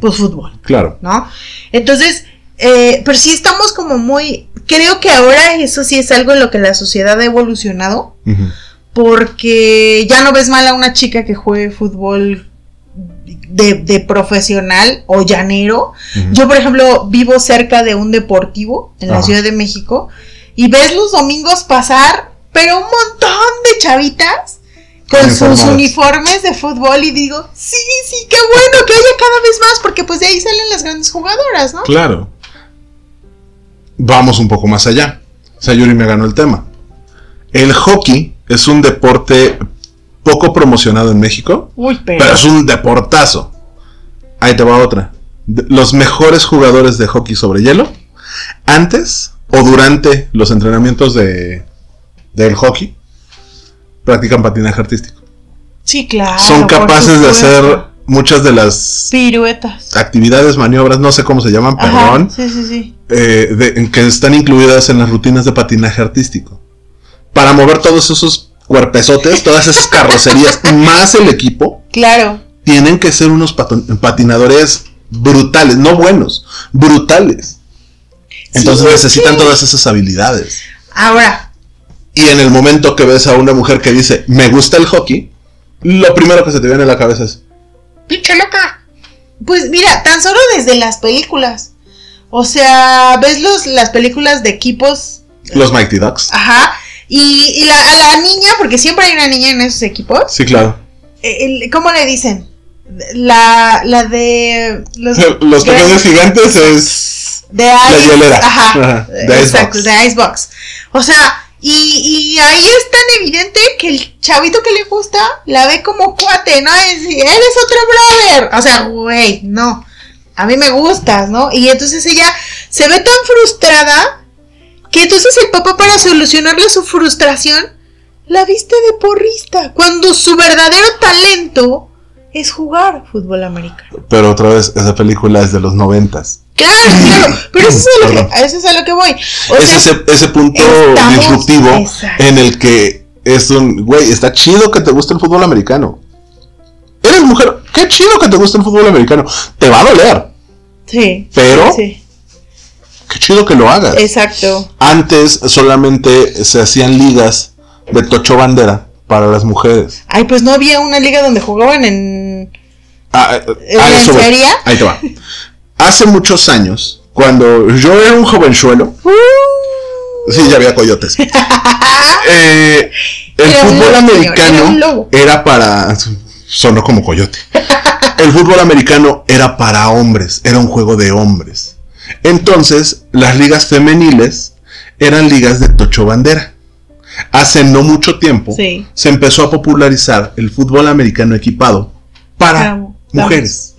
Pues fútbol. Claro. ¿no? Entonces, eh, pero sí estamos como muy, creo que ahora eso sí es algo en lo que la sociedad ha evolucionado, porque ya no ves mal a una chica que juegue fútbol de, de profesional o llanero. Yo, por ejemplo, vivo cerca de un deportivo en la. Ciudad de México y ves los domingos pasar, pero un montón de chavitas con sus uniformes de fútbol y digo, sí, sí, qué bueno que haya cada vez más, porque pues de ahí salen las grandes jugadoras, ¿no? Claro. Vamos un poco más allá. Sayuri me ganó el tema. El hockey es un deporte poco promocionado en México, Uy, pero... pero es un deportazo. Ahí te va otra. De- Los mejores jugadores de hockey sobre hielo, antes o durante los entrenamientos de del hockey, practican patinaje artístico. Sí, claro. Son capaces de hacer muchas de las Piruetas. actividades, maniobras, no sé cómo se llaman, Ajá, perdón, sí, sí, sí. eh, de- que están incluidas en las rutinas de patinaje artístico. Para mover todos esos cuerpezotes, todas esas carrocerías, más el equipo, Claro. tienen que ser unos patinadores brutales, no buenos, brutales. Entonces Sí, necesitan todas esas habilidades. Ahora, Y en el momento que ves a una mujer que dice, me gusta el hockey, lo primero que se te viene a la cabeza es, pinche loca. Pues mira, tan solo desde las películas. O sea, ves los, las películas de equipos. los Mighty Ducks. Ajá. Y, y la, a la niña, porque siempre hay una niña en esos equipos. Sí, claro. eh, el- ¿Cómo le dicen? La, la de los, Los pequeños gigantes es... de La hielera. Ajá. Ajá, de exacto, Icebox. de Icebox. O sea, y, y ahí es tan evidente que el chavito que le gusta la ve como cuate, ¿no? Es, eres otro brother. O sea, güey, no. A mí me gustas, ¿no? Y entonces ella se ve tan frustrada que entonces el papá para solucionarle su frustración la viste de porrista. Cuando su verdadero talento es jugar fútbol americano. Pero otra vez, esa película es de los noventas. Claro, claro, pero eso es a lo que, a eso es a lo que voy. O es sea, ese, ese punto disruptivo Exacto. en el que es un, güey, está chido que te guste el fútbol americano. Eres mujer, qué chido que te guste el fútbol americano. Te va a doler, Sí. Pero- Sí. Qué chido que lo hagas. Exacto. Antes solamente se hacían ligas de tocho bandera para las mujeres. Ay, pues no había una liga donde jugaban en. Ah, eh, ¿En a eso voy. serio? Ahí te va. Hace muchos años, cuando yo era un jovenzuelo, sí, ya había coyotes. Eh, el Era fútbol americano era era para. Sonó como coyote. El fútbol americano era para hombres, era un juego de hombres. Entonces, las ligas femeniles eran ligas de tocho bandera. Hace no mucho tiempo Sí. se empezó a popularizar el fútbol americano equipado para damas. mujeres.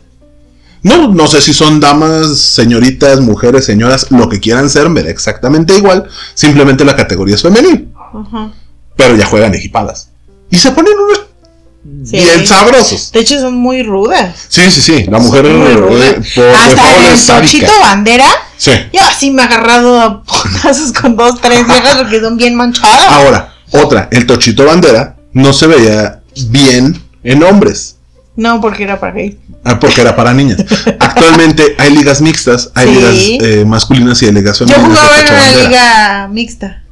No, no sé si son damas, señoritas, mujeres, señoras, lo que quieran ser, me da exactamente igual. Simplemente la categoría es femenil. Pero ya juegan equipadas. Y se ponen unos Sí. bien sabrosos. De hecho, son muy rudas. Sí, sí, sí. La mujer eh, por Hasta el bandera. Sí. Yo así me he agarrado a putazos con dos, tres viejas porque son bien manchadas. Ahora, otra, el tochito bandera no se veía bien en hombres. No, porque era para gay. ah, Porque era para niñas. Actualmente hay ligas mixtas, hay Sí. ligas eh, masculinas y ligas Yo femeninas. de jugaba en una liga mixta.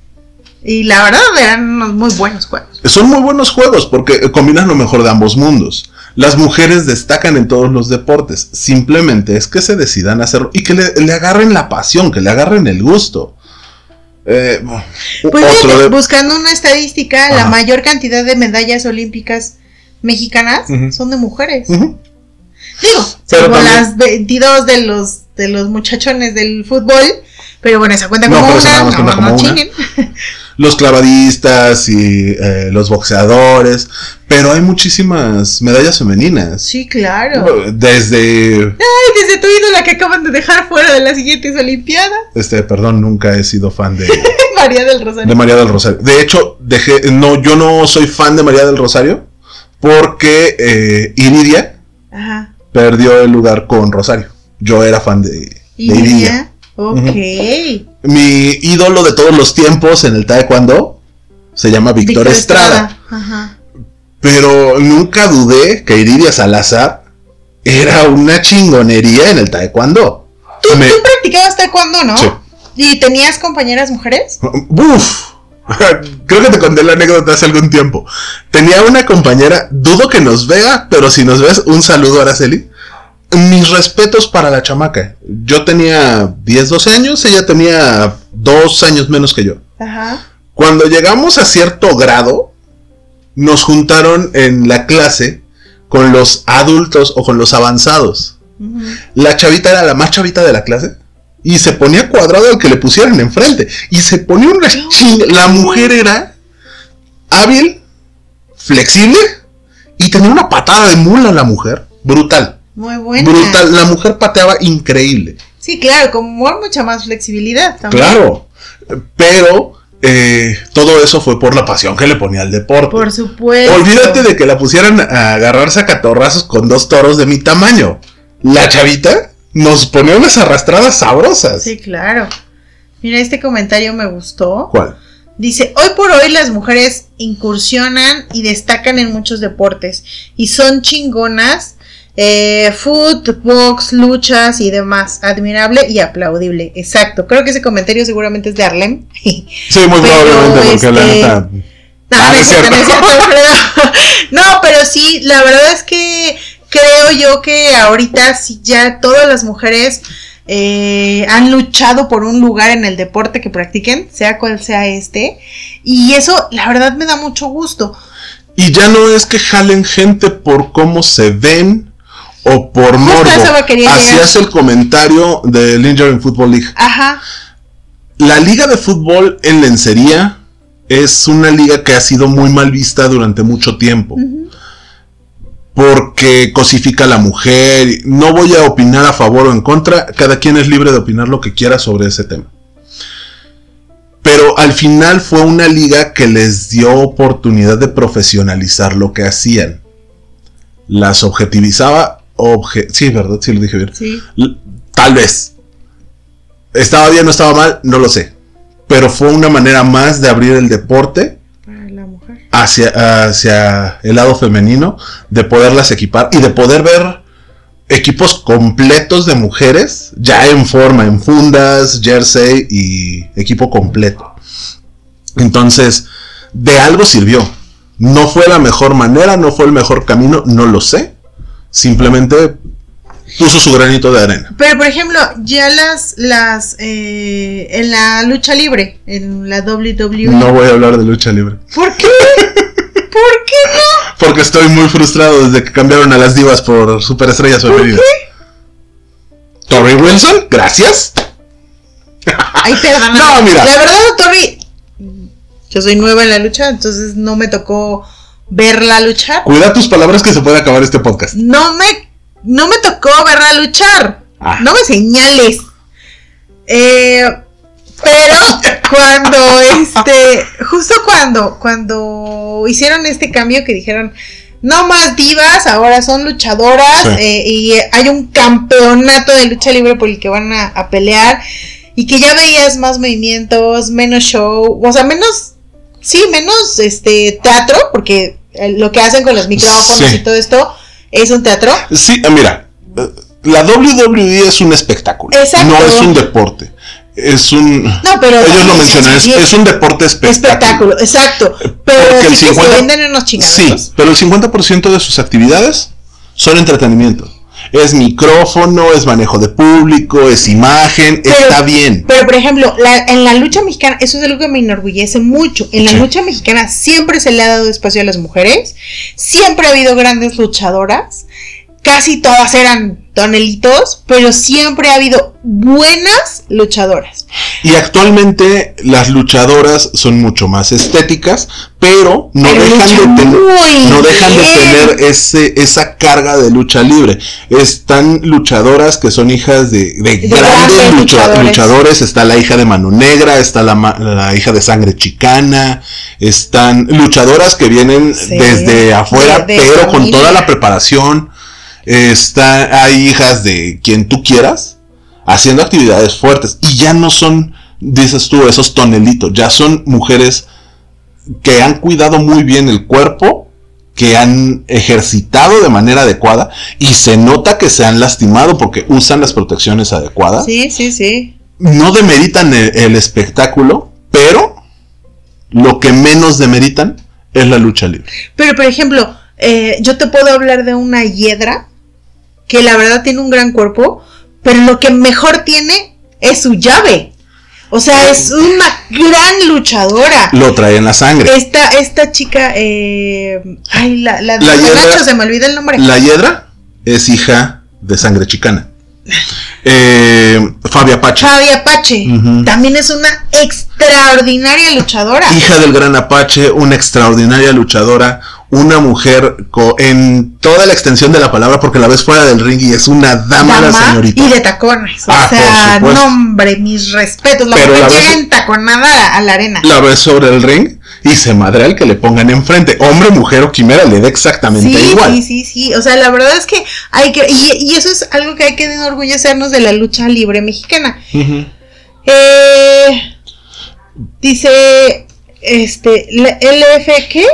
Y la verdad eran unos muy buenos juegos. Son muy buenos juegos porque combinan lo mejor de ambos mundos. Las mujeres destacan en todos los deportes. Simplemente es que se decidan hacerlo y que le, le agarren la pasión, que le agarren el gusto. Eh, Pues otro fíjate, de- buscando una estadística, la mayor cantidad de medallas olímpicas mexicanas son de mujeres. Digo, Pero como también- las 22 de los de los muchachones del fútbol, pero bueno, esa cuenta como una, no, como una. chinguen. Los clavadistas y eh, los boxeadores. Pero hay muchísimas medallas femeninas. Sí, claro. Desde Ay, desde tu ídola que acaban de dejar fuera de las siguientes olimpiadas, este, perdón, nunca he sido fan de, María del de Rosario. María del Rosario. De hecho, dejé, no, yo no soy fan de María del Rosario porque eh, Iridia Ajá. perdió el lugar con Rosario. Yo era fan de, de Iridia. Iridia. Ok. Mi ídolo de todos los tiempos en el taekwondo se llama Víctor, Estrada. Ajá. Pero nunca dudé que Iridia Salazar era una chingonería en el taekwondo. ¿Tú, Me- tú practicabas taekwondo, ¿no? Sí. ¿Y tenías compañeras mujeres? Uf. Creo que te conté la anécdota hace algún tiempo. Tenía una compañera, dudo que nos vea, pero si nos ves, un saludo, Araceli. Mis respetos para la chamaca. Yo tenía 10, 12 años, ella tenía 2 años menos que yo. Ajá. Cuando llegamos a cierto grado, nos juntaron en la clase con los adultos o con los avanzados. La chavita era la más chavita de la clase. Y se ponía cuadrado al que le pusieran enfrente. Y se ponía una chinga. La mujer era hábil, flexible. Y tenía una patada de mula la mujer. Brutal. Muy buena. Brutal. La mujer pateaba increíble. Sí, claro, como mucha más flexibilidad también. Claro. Pero eh, todo eso fue por la pasión que le ponía al deporte. Por supuesto. Olvídate de que la pusieran a agarrarse a catorrazos con dos toros de mi tamaño. La chavita nos ponía unas arrastradas sabrosas. Sí, claro. Mira, este comentario me gustó. ¿Cuál? Dice, hoy por hoy las mujeres incursionan y destacan en muchos deportes y son chingonas. Eh, foot, box, luchas y demás. Admirable y aplaudible. Exacto. Creo que ese comentario seguramente es de Arlem. Sí, muy Pero, probablemente, porque la este, neta. No, Ah, no no es es cierto, no es cierto. cierto, Alfredo. No, pero sí, la verdad es que creo yo que ahorita sí ya todas las mujeres eh, han luchado por un lugar en el deporte que practiquen, sea cual sea este. Y eso, la verdad, me da mucho gusto. Y ya no es que jalen gente por cómo se ven o por morbo. es el comentario del Injury Football League. Ajá. La liga de fútbol en lencería es una liga que ha sido muy mal vista durante mucho tiempo. Porque cosifica a la mujer. No voy a opinar a favor o en contra. Cada quien es libre de opinar lo que quiera sobre ese tema. Pero al final fue una liga que les dio oportunidad de profesionalizar lo que hacían. Las objetivizaba. Sí, ¿verdad? Sí, lo dije bien. Sí. Tal vez. Estaba bien o estaba mal, no lo sé. Pero fue una manera más de abrir el deporte Para la mujer. hacia, hacia el lado femenino, de poderlas equipar y de poder ver equipos completos de mujeres, ya en forma, en fundas, jersey y equipo completo. Entonces, de algo sirvió. No fue la mejor manera, no fue el mejor camino, no lo sé. Simplemente puso su granito de arena. Pero por ejemplo, ya las, las, eh, en la lucha libre, en la WWE. No voy a hablar de lucha libre. ¿Por qué? ¿Por qué no? Porque estoy muy frustrado desde que cambiaron a las divas por superestrellas femeninas. Tori Wilson, gracias. Ay. No, mira. La verdad, Tori, yo soy nueva en la lucha, entonces no me tocó verla luchar. Cuida tus palabras que se puede acabar este podcast. No me, no me tocó verla luchar. Ah. No me señales. Eh, pero cuando este, justo cuando, cuando hicieron este cambio que dijeron, no más divas, ahora son luchadoras Sí. eh, y hay un campeonato de lucha libre por el que van a, a pelear y que ya veías más movimientos, menos show, o sea, menos, sí, menos este teatro, porque eh, lo que hacen con los micrófonos Sí. y todo esto es un teatro. Sí, eh, mira, eh, la WWE es un espectáculo. Exacto. No es un deporte. Es un. No, pero Ellos lo mencionan, es, sí, es un deporte espectáculo. espectáculo, exacto. Pero el sí que 50 se venden unos Sí, chingados. pero el 50% de sus actividades son entretenimiento. Es micrófono, es manejo de público, es imagen, Pero- está bien. Pero, por ejemplo, la- en la lucha mexicana, eso es algo que me enorgullece mucho. En la Sí. lucha mexicana siempre se le ha dado espacio a las mujeres. Siempre ha habido grandes luchadoras. Casi todas eran tonelitos, pero siempre ha habido buenas luchadoras. Y actualmente las luchadoras son mucho más estéticas, pero no Pero dejan de tener, muy no dejan de tener ese, esa carga de lucha libre. Están luchadoras que son hijas de, de De grandes grandes lucha- luchadores. luchadores. Está la hija de Mano Negra, está la, la hija de Sangre Chicana, están luchadoras que vienen Sí, desde afuera, pero con toda la preparación. Está, hay hijas de quien tú quieras haciendo actividades fuertes y ya no son, dices tú, esos tonelitos, ya son mujeres que han cuidado muy bien el cuerpo, que han ejercitado de manera adecuada y se nota que se han lastimado porque usan las protecciones adecuadas. Sí, sí, sí. No demeritan el, el espectáculo, pero lo que menos demeritan es la lucha libre. Pero, por ejemplo, eh, yo te puedo hablar de una hiedra que la verdad tiene un gran cuerpo, pero lo que mejor tiene es su llave. O sea, es una gran luchadora. Lo trae en la sangre. Esta, esta chica, eh, ay, la, la de La hiedra- Nacho, se me olvida el nombre. La hiedra es hija de sangre chicana. Eh, Fabia Apache. Fabi Apache. También es una extraordinaria luchadora. hija del gran Apache, una extraordinaria luchadora, una mujer en toda la extensión de la palabra, porque la ves fuera del ring y es una dama, la Dama señorita. y de tacones. O Ah, sea, supuesto. no, hombre, mis respetos. La Pero mujer la llega ves- en taconada a la arena. La ves sobre el ring y se madrea el que le pongan enfrente. Hombre, mujer o quimera le da exactamente Sí, igual. sí, sí, sí. O sea, la verdad es que hay que. Y, y eso es algo que hay que enorgullecernos de la lucha libre mexicana. Eh, dice. Este. la ¿LF qué?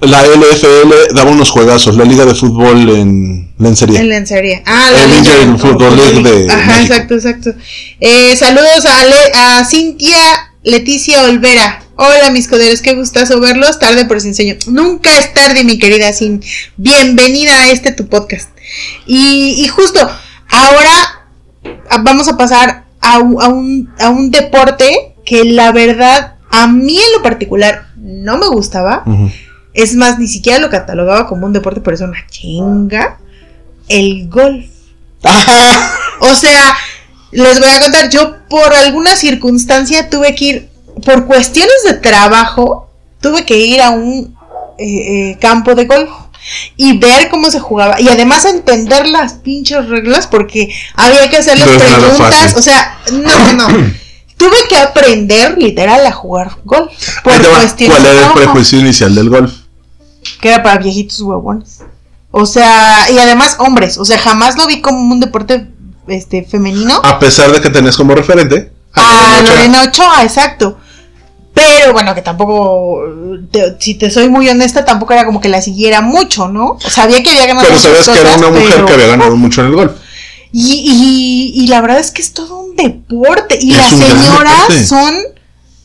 La LFL daba unos juegazos, la liga de fútbol en lencería. En lencería. Ah, El Liga Inter de- Football League de Ajá, México. exacto, exacto. Eh, saludos a, Le- a Cintia Leticia Olvera. Hola, mis coderos, qué gustazo verlos. Tarde por sin sueño. Nunca es tarde, mi querida Sin. Bienvenida a este tu podcast. Y, y justo ahora ah, vamos a pasar a, un- a un, a un deporte que la verdad a mí en lo particular no me gustaba. Ujú. Es más, ni siquiera lo catalogaba como un deporte, pero es una chinga. El golf. O sea, les voy a contar, yo por alguna circunstancia tuve que ir, por cuestiones de trabajo, tuve que ir a un eh, eh, campo de golf y ver cómo se jugaba y además entender las pinches reglas porque había que hacer las No preguntas, o sea, no, no, no. Tuve que aprender literal a jugar golf por ¿Cuál era el prejuicio inicial del golf? Que era para viejitos huevones. O sea, y además hombres, o sea, jamás lo vi como un deporte este femenino. A pesar de que tenés como referente a Ochoa. Lorena Ochoa, exacto. Pero bueno, que tampoco, te- si te soy muy honesta, tampoco era como que la siguiera mucho, ¿no? Sabía que había ganado Pero sabes que era cosas, una mujer pero- que había ganado mucho en el golf. Y, y, y la verdad es que es todo un deporte. Y Es las señoras son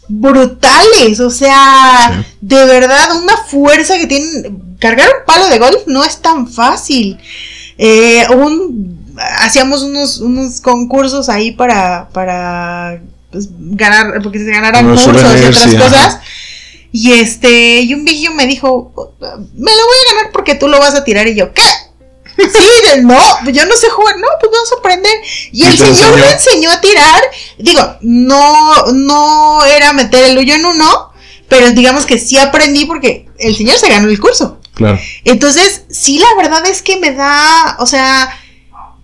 brutales. O sea, Sí. de verdad, una fuerza que tienen. Cargar un palo de golf no es tan fácil. Eh, un, hacíamos unos, unos concursos ahí para, para pues, ganar, porque se ganaran cursos y otras sí, ajá. cosas. Y este, y un viejillo me dijo, me lo voy a ganar porque tú lo vas a tirar. Y yo, ¿qué? Sí, de- no, yo no sé jugar, no, pues vamos a aprender. Y ¿Y el señor enseñó? me enseñó a tirar. Digo, no, no era meter el hoyo en uno, pero digamos que sí aprendí porque el señor se ganó el curso. Claro. Entonces, sí, la verdad es que me da, o sea,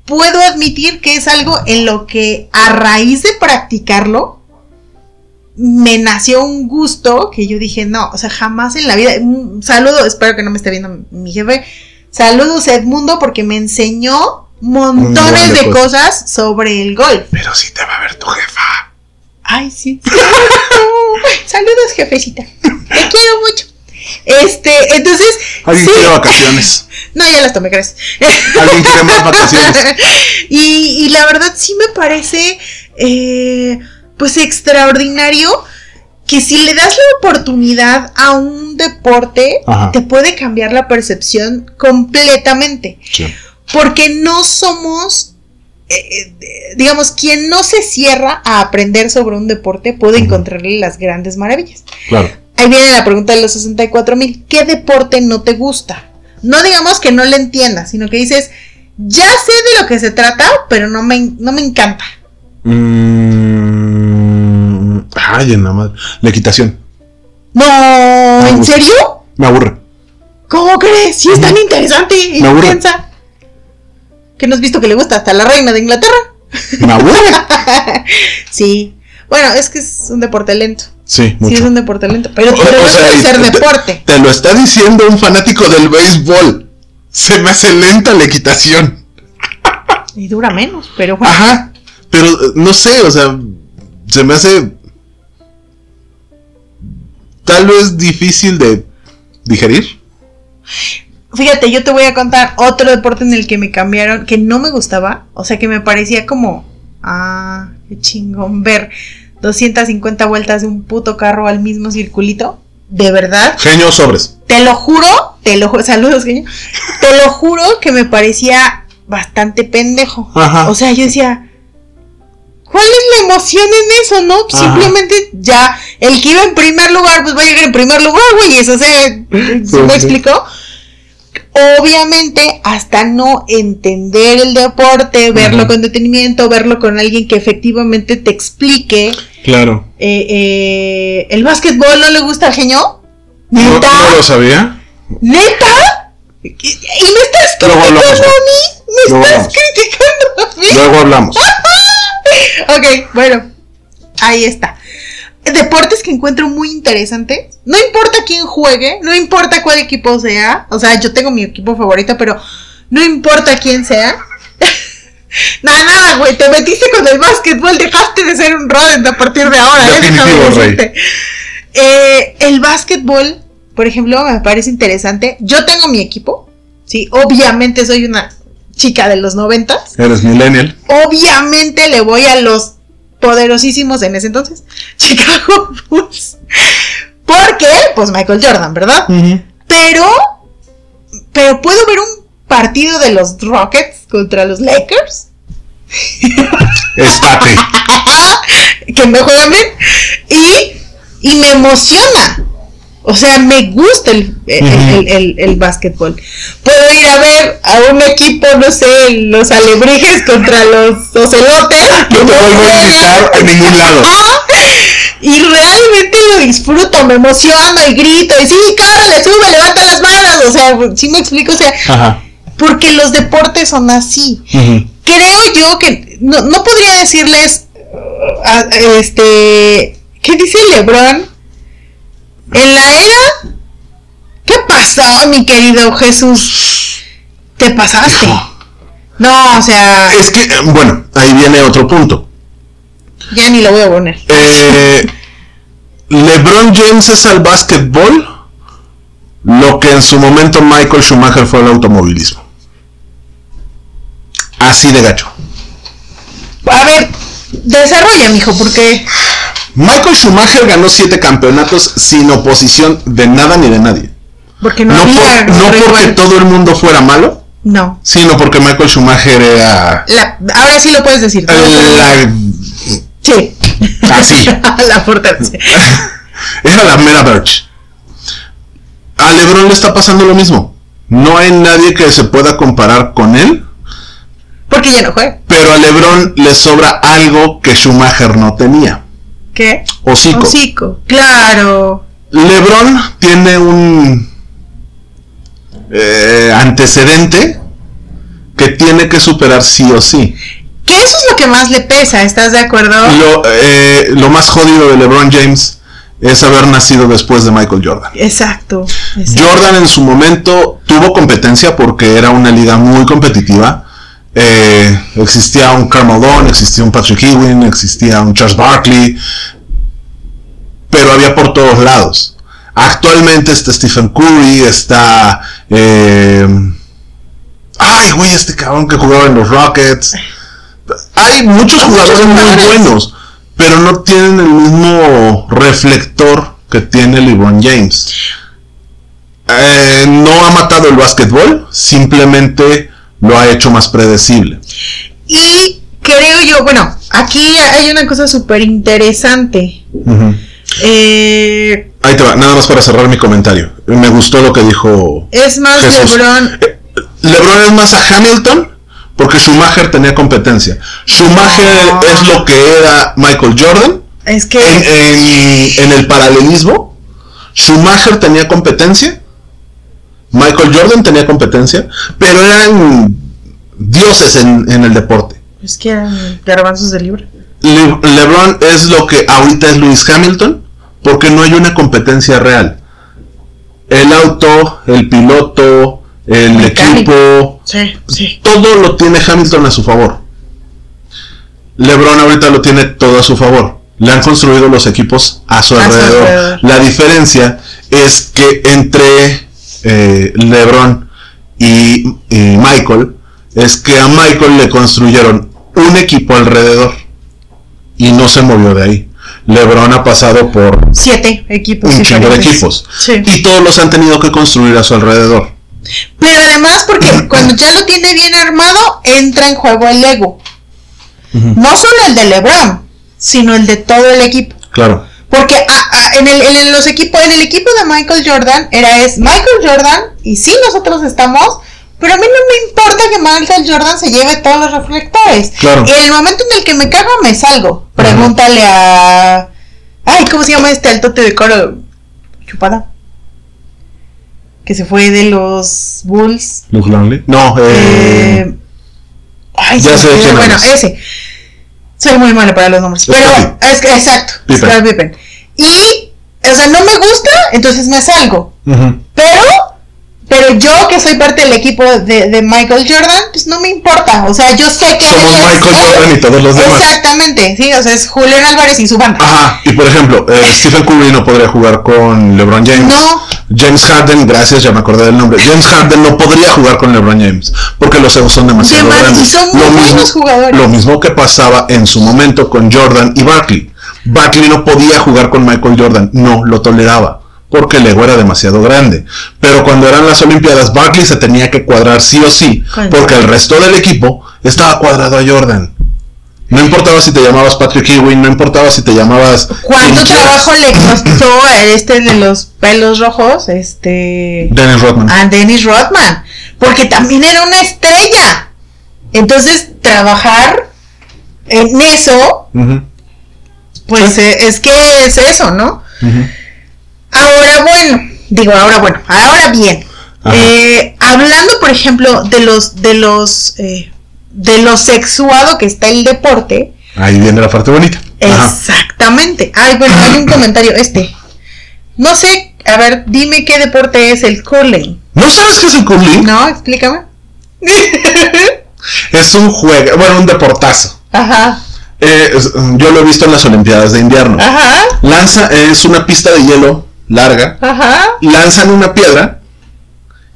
puedo admitir que es algo en lo que a raíz de practicarlo, me nació un gusto que yo dije, no, o sea, jamás en la vida, un saludo, espero que no me esté viendo mi jefe, saludos Edmundo porque me enseñó montones de cosas sobre el golf. Pero sí te va a ver tu jefa. Ay, sí. Saludos, jefecita. Te quiero mucho. Este, entonces. Alguien sí. quiere vacaciones. No, ya las tomé, crees. Alguien quiere más vacaciones. y, y la verdad sí me parece, eh, pues, extraordinario que si le das la oportunidad a un deporte, Ajá. te puede cambiar la percepción completamente. Sí. Porque no somos, eh, eh, digamos, quien no se cierra a aprender sobre un deporte puede encontrarle las grandes maravillas. Claro. Ahí viene la pregunta de los 64 mil. ¿Qué deporte no te gusta? No digamos que no le entiendas, sino que dices, ya sé de lo que se trata, pero no me, no me encanta. Mm, ay, en la madre. La equitación. No, ¿en serio? Me aburre. ¿Cómo crees? Si es tan interesante y Me aburre. intensa. Que no has visto que le gusta hasta la reina de Inglaterra. Me aburre. sí. Bueno, es que es un deporte lento. Sí, Sí, es mucho. un deporte lento. Pero, pero o sea, ser te- deporte. Te lo está diciendo un fanático del béisbol. Se me hace lenta la equitación. Y dura menos, pero bueno. Ajá. Pero eh, no sé, o sea, se me hace tal vez difícil de digerir. Fíjate, yo te voy a contar otro deporte en el que me cambiaron, que no me gustaba, o sea, que me parecía como, ah, qué chingón ver 250 vueltas de un puto carro al mismo circulito. De verdad, Genio sobres. te lo juro, te lo ju- saludos, genio. Te lo juro que me parecía bastante pendejo. Ajá. O sea, yo decía, ¿cuál es la emoción en eso, no? Ajá. Simplemente ya, el que iba en primer lugar, pues va a llegar en primer lugar, güey. Eso se, ¿sí Sí, me sí. explicó? Obviamente, hasta no entender el deporte, verlo Ajá. con detenimiento, verlo con alguien que efectivamente te explique. Claro. eh, eh, ¿El básquetbol no le gusta al genio? No, ¿Neta? no lo sabía. ¿Neta? ¿Y me estás criticando a mí? ¿Me Luego estás hablamos. criticando a mí? Luego hablamos. Ok, bueno, ahí está. Deportes que encuentro muy interesantes. No importa quién juegue, no importa cuál equipo sea. O sea, yo tengo mi equipo favorito, pero no importa quién sea. nada, nada, güey. Te metiste con el básquetbol, dejaste de ser un rodent a partir de ahora, ¿eh? Definitivo, Rey. Eh, el básquetbol, por ejemplo, me parece interesante. Yo tengo mi equipo. Sí, obviamente soy una chica de los noventas Eres millennial. obviamente le voy a los poderosísimos en ese entonces, Chicago Bulls. Porque, pues Michael Jordan, ¿verdad? Pero, pero puedo ver un partido de los Rockets contra los Lakers, Estate. que me juegan bien, y, y me emociona. O sea, me gusta el, el, el- el- el básquetbol. Puedo ir a ver a un equipo, no sé, los alebrijes contra los ocelotes. No te vuelvo a invitar a ningún lado. Y realmente lo disfruto, me emociono y grito y sí, córrele, sube, levanta las manos. O sea, sí me explico, o sea, Ajá. porque los deportes son así. Creo yo que no, no podría decirles, uh, a- este, ¿qué dice Lebron? En la era, ¿qué pasó, mi querido Jesús? Te pasaste. Hijo. No, o sea, Es que, eh, bueno, ahí viene otro punto. ya ni lo voy a poner. Eh, LeBron James es al básquetbol lo que en su momento Michael Schumacher fue al automovilismo. Así de gacho. A ver, desarrolla, mijo, porque Michael Schumacher ganó siete campeonatos sin oposición de nada ni de nadie. porque no, No, había por- no porque igual. todo el mundo fuera malo, No. sino porque Michael Schumacher era La- ahora sí lo puedes decir. la, Sí. Así. la fortaleza. era la mera Birch. A LeBron le está pasando lo mismo. No hay nadie que se pueda comparar con él, Porque ya no juega. pero a LeBron le sobra algo que Schumacher no tenía. ¿Qué? Hocico. Hocico. Claro. LeBron tiene un eh, antecedente que tiene que superar sí o sí. Que eso es lo que más le pesa, ¿estás de acuerdo? Lo, eh, lo más jodido de LeBron James es haber nacido después de Michael Jordan. Exacto. exacto. Jordan en su momento tuvo competencia porque era una liga muy competitiva. Eh, existía un Malone, existía un Patrick Ewing, existía un Charles Barkley, pero había por todos lados. Actualmente está Stephen Curry, está... eh, ay, güey, este cabrón que jugaba en los Rockets. Hay muchos jugadores muy buenos, pero no tienen el mismo reflector que tiene LeBron James. Eh, no ha matado el básquetbol, simplemente lo ha hecho más predecible. Y creo yo, bueno, aquí hay una cosa súper interesante. Eh, Ahí te va, nada más para cerrar mi comentario. Me gustó lo que dijo es más Jesús. LeBron. Eh, LeBron es más a Hamilton porque Schumacher tenía competencia. Schumacher No. es lo que era Michael Jordan Es que en, en- en el paralelismo. Schumacher tenía competencia. Michael Jordan tenía competencia. Pero eran dioses en, en el deporte. es que eran garbanzos de libro. Le- LeBron es lo que ahorita es Lewis Hamilton, porque no hay una competencia real. El auto, el piloto, el Mecánico. equipo, Sí, sí. todo lo tiene Hamilton a su favor. LeBron ahorita lo tiene todo a su favor. Le han construido los equipos a su A su alrededor. alrededor. La diferencia es que entre eh, LeBron y, y Michael es que a Michael le construyeron un equipo alrededor y no se movió de ahí. LeBron ha pasado por Siete equipos. un chingo de equipos Sí. y todos los han tenido que construir a su alrededor. Pero además, porque cuando ya lo tiene bien armado, entra en juego el ego. No solo el de LeBron, sino el de todo el equipo. Claro. Porque a- a- en, el, en los equipos, en el equipo de Michael Jordan era es Michael Jordan y sí nosotros estamos, pero a mí no me importa que Michael Jordan se lleve todos los reflectores. Claro. En el momento en el que me cago me salgo. Pregúntale a ay, ¿cómo se llama este altote de coro? Chupada. Que se fue de los Bulls. Luke Longley. No, eh, Eh, ay, ya sé. Bueno, ese. Soy muy mala para los nombres. Pero es que, exacto. Pippen. Y, o sea, no me gusta, entonces me salgo. Pero, pero yo que soy parte del equipo de, de Michael Jordan, pues no me importa. O sea, yo sé que. Somos es Michael. Jordan y todos los demás. Exactamente, sí, o sea, es Julián Álvarez y su banda. Ajá, y por ejemplo, eh, Stephen Curry no podría jugar con LeBron James. No. James Harden, gracias, ya me acordé del nombre. James Harden no podría jugar con LeBron James porque los egos son demasiado y grandes. son muy buenos jugadores. lo mismo que pasaba en su momento con Jordan y Barkley. Barkley no podía jugar con Michael Jordan, no lo toleraba porque el ego era demasiado grande. Pero cuando eran las Olimpiadas, Barkley se tenía que cuadrar sí o sí porque el resto del equipo estaba cuadrado a Jordan. No importaba si te llamabas Patrick Ewing, no importaba si te llamabas. ¿Cuánto trabajo le costó a este de los pelos rojos? Este. Dennis Rodman. a Dennis Rodman, porque también era una estrella. Entonces, trabajar en eso, pues eh, es que es eso, ¿no? Ahora, bueno, digo, ahora, bueno, ahora bien. Eh, hablando, por ejemplo, de los, de los, eh, de lo sexuado que está el deporte, Ahí viene la parte bonita. Ajá. exactamente. Ay, bueno, hay un comentario, este. No sé, a ver, dime qué deporte es el curling. ¿No sabes qué es el curling? No, explícame. Es un juego, bueno, un deportazo. Ajá. Eh, es- yo lo he visto en las Olimpiadas de invierno. Ajá, Lanza, es una pista de hielo larga. ajá. Lanzan una piedra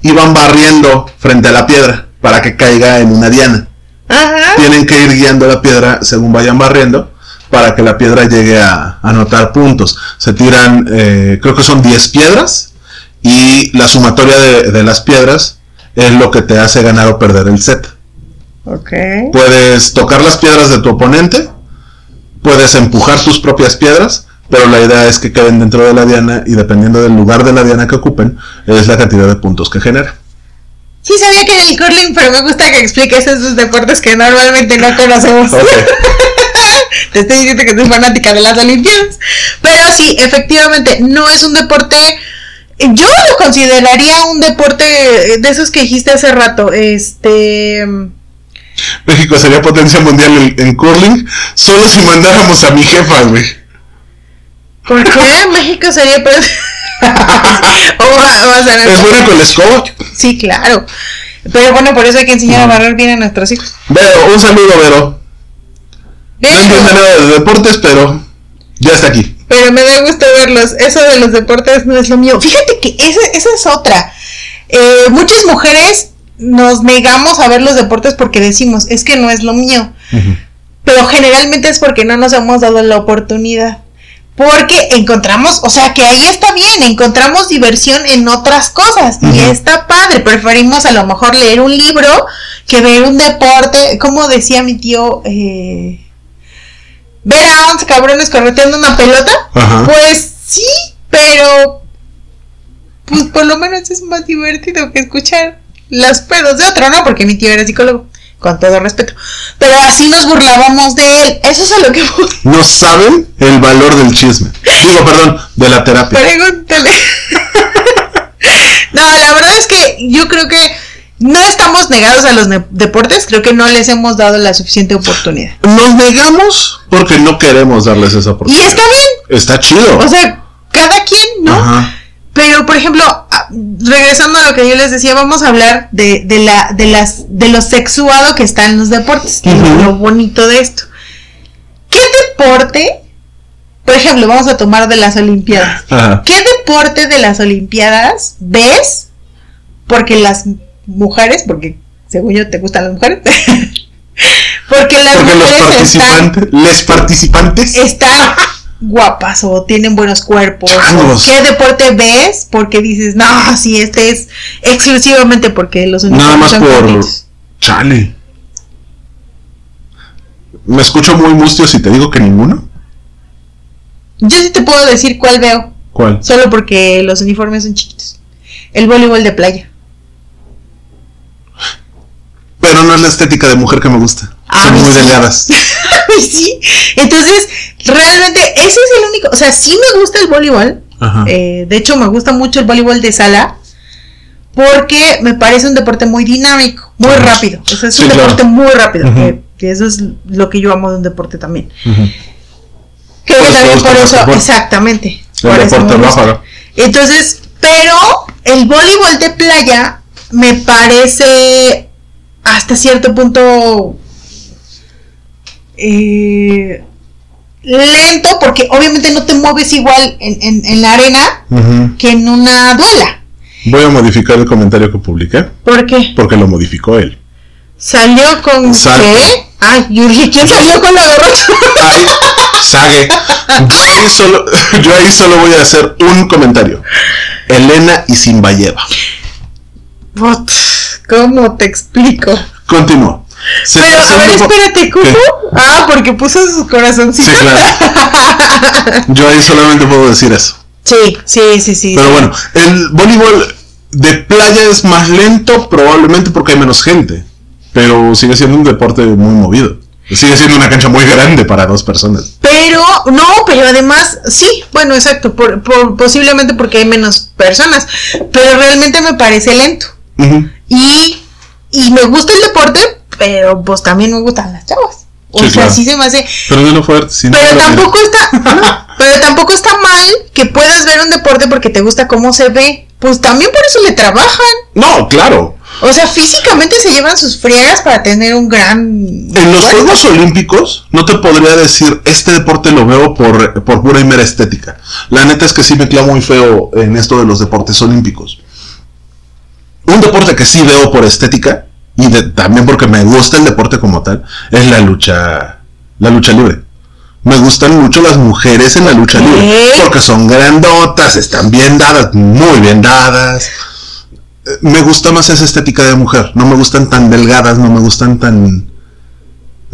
y van barriendo frente a la piedra para que caiga en una diana. Ajá. Tienen que ir guiando la piedra según vayan barriendo para que la piedra llegue a anotar puntos. Se tiran, eh, creo que son 10 piedras y la sumatoria de, de las piedras es lo que te hace ganar o perder el set. Ok. Puedes tocar las piedras de tu oponente, puedes empujar tus propias piedras, pero la idea es que queden dentro de la diana y dependiendo del lugar de la diana que ocupen, es la cantidad de puntos que genera. Sí sabía que era el curling, pero me gusta que expliques esos deportes que normalmente no conocemos. Te estoy diciendo que soy fanática de las Olimpiadas. Pero sí, efectivamente, no es un deporte. Yo lo consideraría un deporte de esos que dijiste hace rato. Este. México sería potencia mundial en, en curling solo si mandáramos a mi jefa, güey. ¿Por qué México sería. pre- o va, va a ¿Es buena con la escoba? Sí, claro. Pero bueno, por eso hay que enseñar a barrer bien a nuestros hijos. Vero, un saludo, Vero. Pero, nada de deportes, pero ya está aquí. pero me da gusto verlos. Eso de los deportes no es lo mío. Fíjate que esa, esa es otra. Eh, muchas mujeres nos negamos a ver los deportes porque decimos, es que no es lo mío. Pero generalmente es porque no nos hemos dado la oportunidad. Porque encontramos, o sea que ahí está bien, encontramos diversión en otras cosas y está padre. Preferimos a lo mejor leer un libro que ver un deporte, como decía mi tío, eh, ver a 11 cabrones correteando una pelota. Pues sí, pero pues por lo menos es más divertido que escuchar los pedos de otro, ¿no? Porque mi tío era psicólogo, con todo respeto. Pero así nos burlábamos de él. Eso es a lo que voy. No saben el valor del chisme. Digo, perdón, de la terapia. Pregúntale. no, la verdad es que yo creo que no estamos negados a los deportes, creo que no les hemos dado la suficiente oportunidad. Nos negamos porque no queremos darles esa Y oportunidad. está bien, Está chido. o sea, cada quien, ¿no? Ajá. Pero, por ejemplo, ah, regresando a lo que yo les decía, vamos a hablar de, de la, de las, de lo sexuado que está en los deportes, de lo- bonito de esto. ¿Qué deporte, por ejemplo, vamos a tomar de las Olimpiadas? ¿Qué deporte de las Olimpiadas ves? Porque las mujeres, porque según yo te gustan las mujeres, porque las Porque los mujeres están, participantes, les participantes, están guapas o tienen buenos cuerpos. Changos. ¿Qué deporte ves? Porque dices, no, sí, este es exclusivamente porque los nada uniformes más son por bonitos". chale. Me escucho muy mustio si te digo que ninguno. Yo sí te puedo decir cuál veo, ¿Cuál? solo porque los uniformes son chiquitos. El voleibol de playa. Pero no es la estética de mujer que me gusta. Ah, Son muy sí. delgadas. sí. Entonces, realmente, ese es el único. O sea, sí me gusta el voleibol. Eh, de hecho, me gusta mucho el voleibol de sala. Porque me parece un deporte muy dinámico, muy rápido. O sea, es Sí, un claro. deporte muy rápido. Que, que eso es lo que yo amo de un deporte también. Por que eso también por eso, exactamente. El por deporte. Entonces, pero el voleibol de playa me parece hasta cierto punto eh, lento porque obviamente no te mueves igual en, en- en la arena que en una duela. Voy a modificar el comentario que publiqué ¿Por qué? porque lo modificó él. ¿Salió con Sal- qué? Ay, yo dije, ¿quién salió con la garrocha? Ay, Sage. Yo ahí, solo, yo ahí solo voy a hacer un comentario. Elena y Simbayeva. Put, ¿Cómo te explico? Continúo. Se Pero, a ver, espérate, ¿cómo? ¿Qué? Ah, porque puso sus corazoncitos. Sí, claro. Yo ahí solamente puedo decir eso. Sí, sí, sí, sí. Pero sí. bueno, el voleibol de playa es más lento probablemente porque hay menos gente. Pero sigue siendo un deporte muy movido. Sigue siendo una cancha muy grande para dos personas. Pero, no, pero además, sí, bueno, exacto, por, por- posiblemente porque hay menos personas, pero realmente me parece lento. Y, y me gusta el deporte, pero pues también me gustan las chavas. O Sí, sea, claro. sí se me hace. Pero fuerte. sí, Pero no, tampoco está, no, pero tampoco está mal que puedas ver un deporte porque te gusta cómo se ve. Pues también por eso le trabajan. No, claro. O sea, físicamente se llevan sus friegas para tener un gran. En los Juegos Olímpicos no te podría decir, este deporte lo veo por, por pura y mera estética. La neta es que sí me clavo muy feo en esto de los deportes olímpicos. Un deporte que sí veo por estética y de- también porque me gusta el deporte como tal es la lucha, la lucha libre. Me gustan mucho las mujeres en la lucha libre porque son grandotas, están bien dadas, muy bien dadas. Eh, Me gusta más esa estética de mujer. No me gustan tan delgadas, no me gustan tan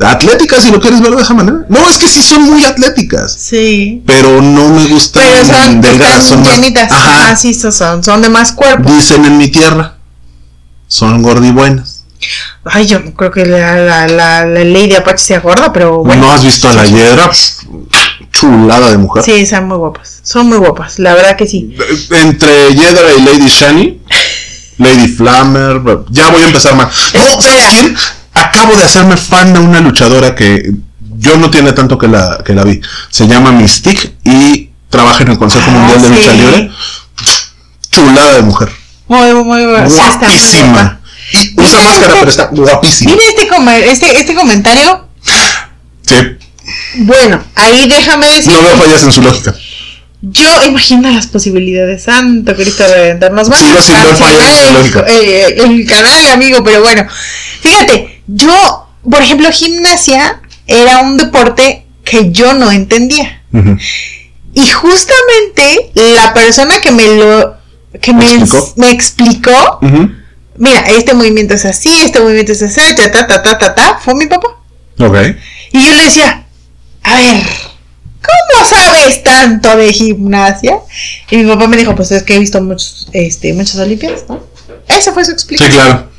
atléticas, si lo quieres ver de esa manera. No, es que sí son muy atléticas, Sí. pero no me gustan Pero son, delgadas, son más- llenitas. Ajá. Sí, so- son, son de más cuerpo. Dicen en mi tierra, son gordibuenas. Ay, yo no creo que la, la, la, la Lady Apache sea gorda, pero bueno. ¿No has visto a la hiedra? Chulada de mujer. Sí, son muy guapas. Son muy guapas, la verdad que sí. Entre Yedra y Lady Shani, Lady Flammer, ya voy a empezar mal. No, ¿sabes quién? Acabo de hacerme fan de una luchadora que yo no tiene tanto que la, que la vi. Se llama Mystique y trabaja en el Consejo Ah, Mundial de sí. Lucha Libre. Chulada de mujer. Muy, muy, muy. Guapísima. Mira máscara, pero está guapísima. Mira este, come- este, este comentario. Sí, Bueno, ahí déjame decir. no veo fallas en su lógica. Yo imagino las posibilidades. Santo Cristo Redentor. Nos van Sigo a sin ver fallas en su cancelar lógica. el, eh, el canal, amigo. Pero bueno, fíjate, yo, por ejemplo, gimnasia era un deporte que yo no entendía. Y justamente la persona que me lo que me, ¿Explicó? me explicó. Mira, este movimiento es así, este movimiento es así, ta ta ta ta ta, ta, fue mi papá. Ok. Y yo le decía, a ver, ¿cómo sabes tanto de gimnasia? Y mi papá me dijo, pues es que he visto muchos, este, muchas olimpiadas, ¿no? Esa fue su Sí, explicación. claro.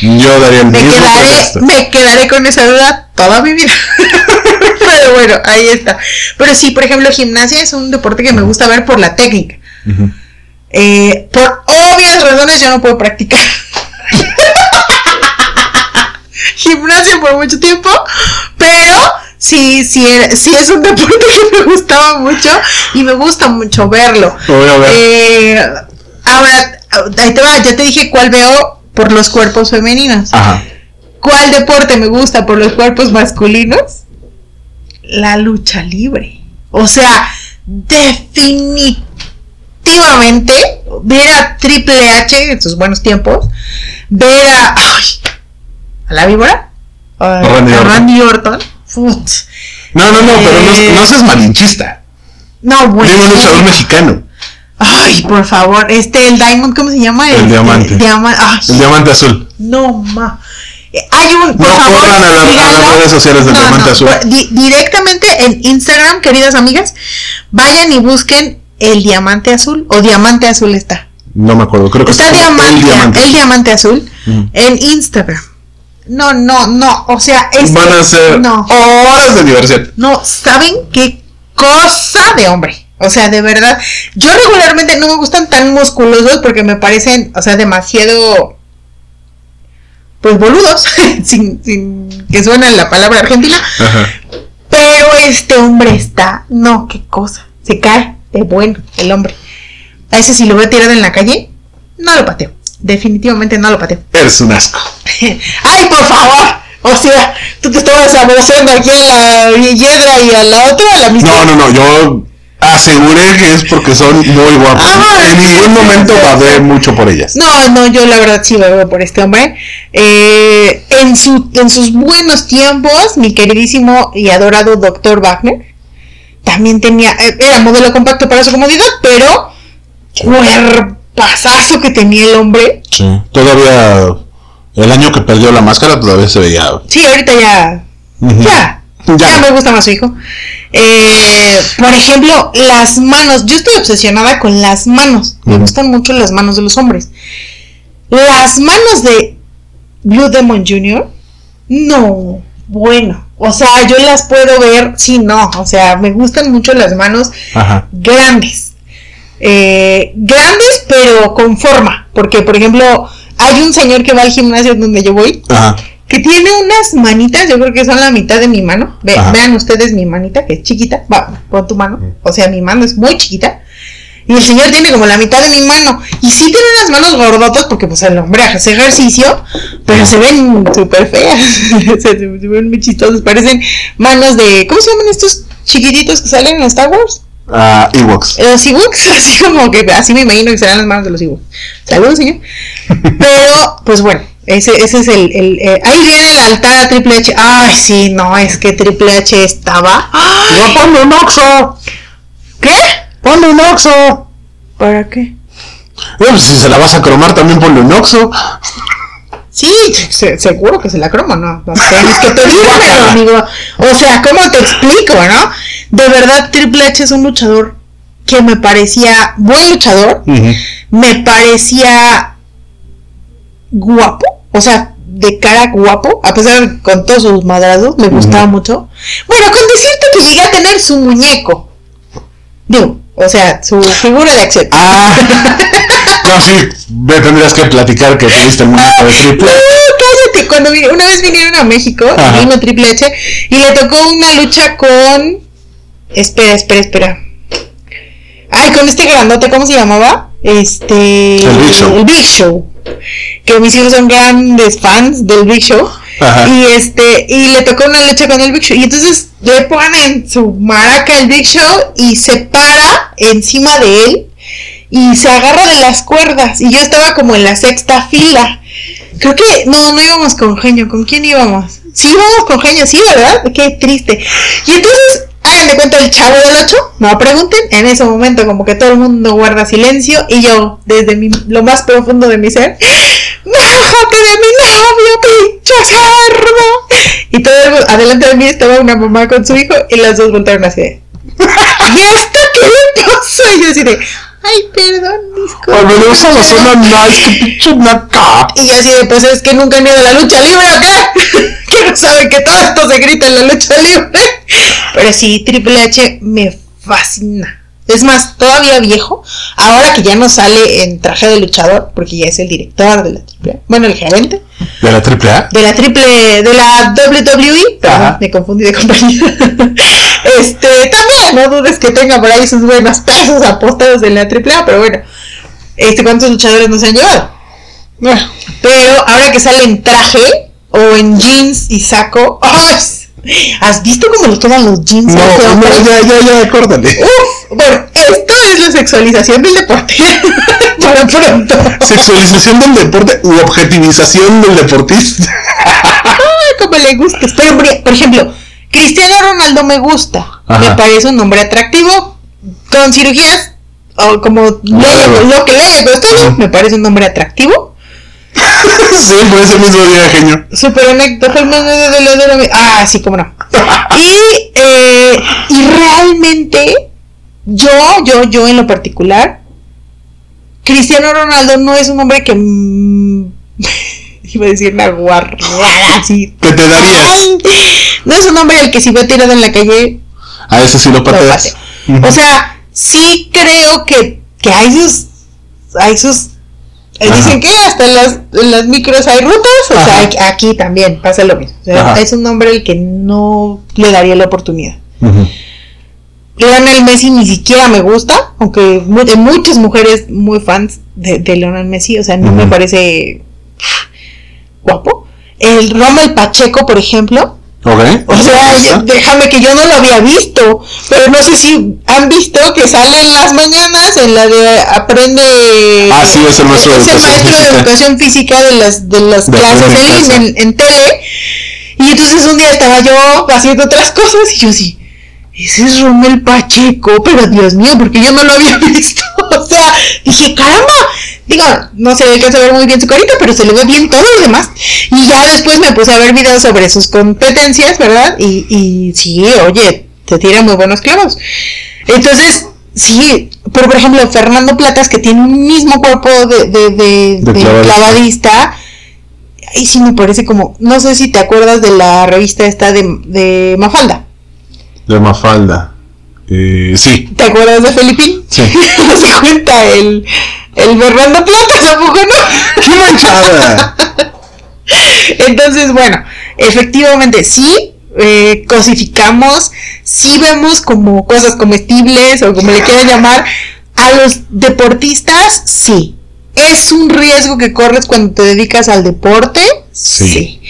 Yo daría el Me mismo quedaré, me quedaré con esa duda toda mi vida. Pero bueno, ahí está. Pero sí, por ejemplo, gimnasia es un deporte que me gusta ver por la técnica. Eh, por obvias razones yo no puedo practicar gimnasia por mucho tiempo, pero sí, sí, sí es un deporte que me gustaba mucho y me gusta mucho verlo. Lo voy a ver. Eh, ahora, ahí te va, ya te dije cuál veo por los cuerpos femeninos. Ajá. ¿Cuál deporte me gusta por los cuerpos masculinos? La lucha libre. O sea, definitivamente ver a Triple H en sus buenos tiempos, ver a, ay, a la víbora, a, Randy a Orton. Randy Orton. Put. No, no, no, pero no, Eh. no seas malinchista. No, bueno. Dime un luchador mexicano. Ay, por favor, este, el Diamond, ¿cómo se llama? El Este, diamante. diama- ay, El diamante azul. No, ma. Eh, Hay un. Por No favor, corran a la- a las redes sociales del Diamante Azul. di- directamente en Instagram, queridas amigas, vayan y busquen el diamante azul o diamante azul está. No me acuerdo, creo que Está es como diamante, el diamante. el diamante azul Mm. en Instagram. No, no, no. O sea, es. Van a ser No. horas de diversión. No, ¿saben qué cosa de hombre? O sea, de verdad. Yo regularmente no me gustan tan musculosos porque me parecen, o sea, demasiado. Pues boludos, sin, sin que suene la palabra argentina. Ajá. Pero este hombre está. No, qué cosa. Se cae de bueno el hombre. A ese si lo veo tirado en la calle, no lo pateo. Definitivamente no lo pateo. Eres un asco. ¡Ay, por favor! O sea, tú te estabas abrazando aquí a la hiedra y a la otra, a la misma. No, no, no, yo aseguré que es porque son muy guapas. En ningún momento sí. mucho por ellas. No, no, yo la verdad sí veo por este hombre. Eh, en, su, en sus buenos tiempos, mi queridísimo y adorado doctor Wagner también tenía, eh, era modelo compacto para su comodidad, pero cuerpazazo que tenía el hombre. Sí. Todavía el año que perdió la máscara todavía se veía. Sí, ahorita ya, ya, Ya. ya me gusta más su hijo. Eh, por ejemplo, las manos. Yo estoy obsesionada con las manos. Me gustan mucho las manos de los hombres. Las manos de Blue Demon Jr. No, bueno. O sea, yo las puedo ver. Sí, no. O sea, me gustan mucho las manos Ajá. grandes. Eh, grandes, pero con forma. Porque, por ejemplo, hay un señor que va al gimnasio donde yo voy Ajá. que tiene unas manitas, yo creo que son la mitad de mi mano. Ve- vean ustedes mi manita, que es chiquita. Va, pon tu mano. O sea, mi mano es muy chiquita. Y el señor tiene como la mitad de mi mano. Y sí tiene unas manos gordotas porque pues el hombre hace ejercicio, pero se ven súper feas. se, se ven muy chistosas. Parecen manos de... ¿Cómo se llaman estos chiquititos que salen en Star Wars? Ah, Ewoks. Los Ewoks, así como que así me imagino que serán las manos de los Ewoks. Saludos, señor. Pero, pues bueno, ese, ese es el. el eh, ahí viene el altar a Triple H. Ay, sí, no, es que Triple H estaba. ¡Ay! Ponle un oxo. ¿Qué? Ponle un oxo. ¿Para qué? Eh, pues, si se la vas a cromar, también ponle un oxo. Sí, se- seguro que se la cromo, ¿no? No tienes que pedírmelo, amigo. O sea, ¿cómo te explico, no? De verdad, Triple H es un luchador que me parecía buen luchador. me parecía guapo, o sea, de cara guapo, a pesar de con todos sus madrazos, me gustaba mucho. Bueno, con decirte que llegué a tener su muñeco. Digo, o sea, su figura de acción. Ah. No, sí, me tendrías que platicar que tuviste el muñeco de No, triple. cállate, cuando vine- una vez vinieron a México, vino Triple H, y le tocó una lucha con... Espera, espera, espera. Ay, con este grandote, ¿cómo se llamaba? Este... El Big Show. El Big Show. Que mis hijos son grandes fans del Big Show. Ajá. Y este, y le tocó una lucha con el Big Show. Y entonces le ponen su maraca el Big Show y se para encima de él y se agarra de las cuerdas. Y yo estaba como en la sexta fila. Creo que no, no íbamos con genio. ¿Con quién íbamos? Sí, íbamos con genio, sí, ¿verdad? Qué triste. Y entonces, hagan de cuenta el chavo del 8, no pregunten. En ese momento, como que todo el mundo guarda silencio. Y yo, desde mi, lo más profundo de mi ser, ¡Bájate de mi novio, pinche cerdo! Y todo el mundo- adelante de mí estaba una mamá con su hijo y las dos voltaron así de. ¿Y esto qué le pasó? Y yo así de. Ay, perdón, disculpa. Gusta la zona nice, que pinche naca. Y yo así de, pues es que nunca han ido a la lucha libre, ¿o qué? que no saben que todo esto se grita en la lucha libre. Pero sí, Triple H me fascina. Es más, todavía viejo, ahora que ya no sale en traje de luchador, porque ya es el director de la Triple A, bueno, el gerente ¿De la triple A? de la triple, de la WWE, perdón, me confundí de compañía. este, también, no dudes que tenga por ahí sus buenos pesos apostados en la triple A, pero bueno, este, ¿cuántos luchadores nos han llevado? Bueno, pero ahora que sale en traje o en jeans y saco, ¡ay! ¿Has visto cómo le quedan los jeans No, este no, ya, ya, ya, córtale. Uf, bueno, esto es la sexualización del deporte. Para pronto. Sexualización del deporte u objetivización del deportista. Ay, como le gustes. Pero, por- ejemplo, Cristiano Ronaldo me gusta. Ajá. Me parece un hombre atractivo. Con cirugías, o como lo, lo que le haya costado, me parece un hombre atractivo. sí, por ese mismo día, genio. Súper honesto. fue el más- Ah, sí, cómo no. Y, eh, y realmente, yo, yo, yo en lo particular, Cristiano Ronaldo no es un hombre que. iba a decir una guarrada así. ¿Qué te darías? No es un hombre al que si veo tirado en la calle A ese sí lo lo pateas. pateo. O sea, sí creo que, que hay sus. Hay sus. Eh. Dicen que hasta en las, en las micros hay rutas. O sea, Ajá. aquí- aquí también pasa lo mismo. O sea, es un hombre al que no le daría la oportunidad. Ujú. Lionel Messi ni siquiera me gusta, aunque de muchas mujeres muy fans de, de Lionel Messi, o sea, no me parece guapo. El Rommel Pacheco, por ejemplo, Ok. o sea, yo- déjame que yo no lo había visto, pero no sé si han visto que sale en las mañanas en la de aprende. Ah, sí, es el maestro de es el educación maestro de física. educación física de las, de las De clases en, tele. Y entonces un día estaba yo haciendo otras cosas y yo sí. Ese es Rommel Pacheco, pero Dios mío, porque yo no lo había visto. O sea, dije, caramba. Digo, no se alcanza a ver muy bien su carita, pero se le ve bien todo lo demás. Y ya después me puse a ver videos sobre sus competencias, ¿verdad? Y, y sí, oye, te tira muy buenos clavos. Entonces, sí, pero por ejemplo, Fernando Platas, que tiene un mismo cuerpo de, de, de- clavadista. clavadista, ahí sí me parece como, no sé si te acuerdas de la revista esta de, de Mafalda. De Mafalda. Eh, sí. ¿Te acuerdas de Felipín? Sí. No se cuenta el, el Fernando Platas, ¿a poco no? ¡Qué manchada! Entonces, bueno, efectivamente, sí eh, cosificamos, sí vemos como cosas comestibles o como le quieran llamar, A los deportistas, sí. ¿Es un riesgo que corres cuando te dedicas al deporte? Sí.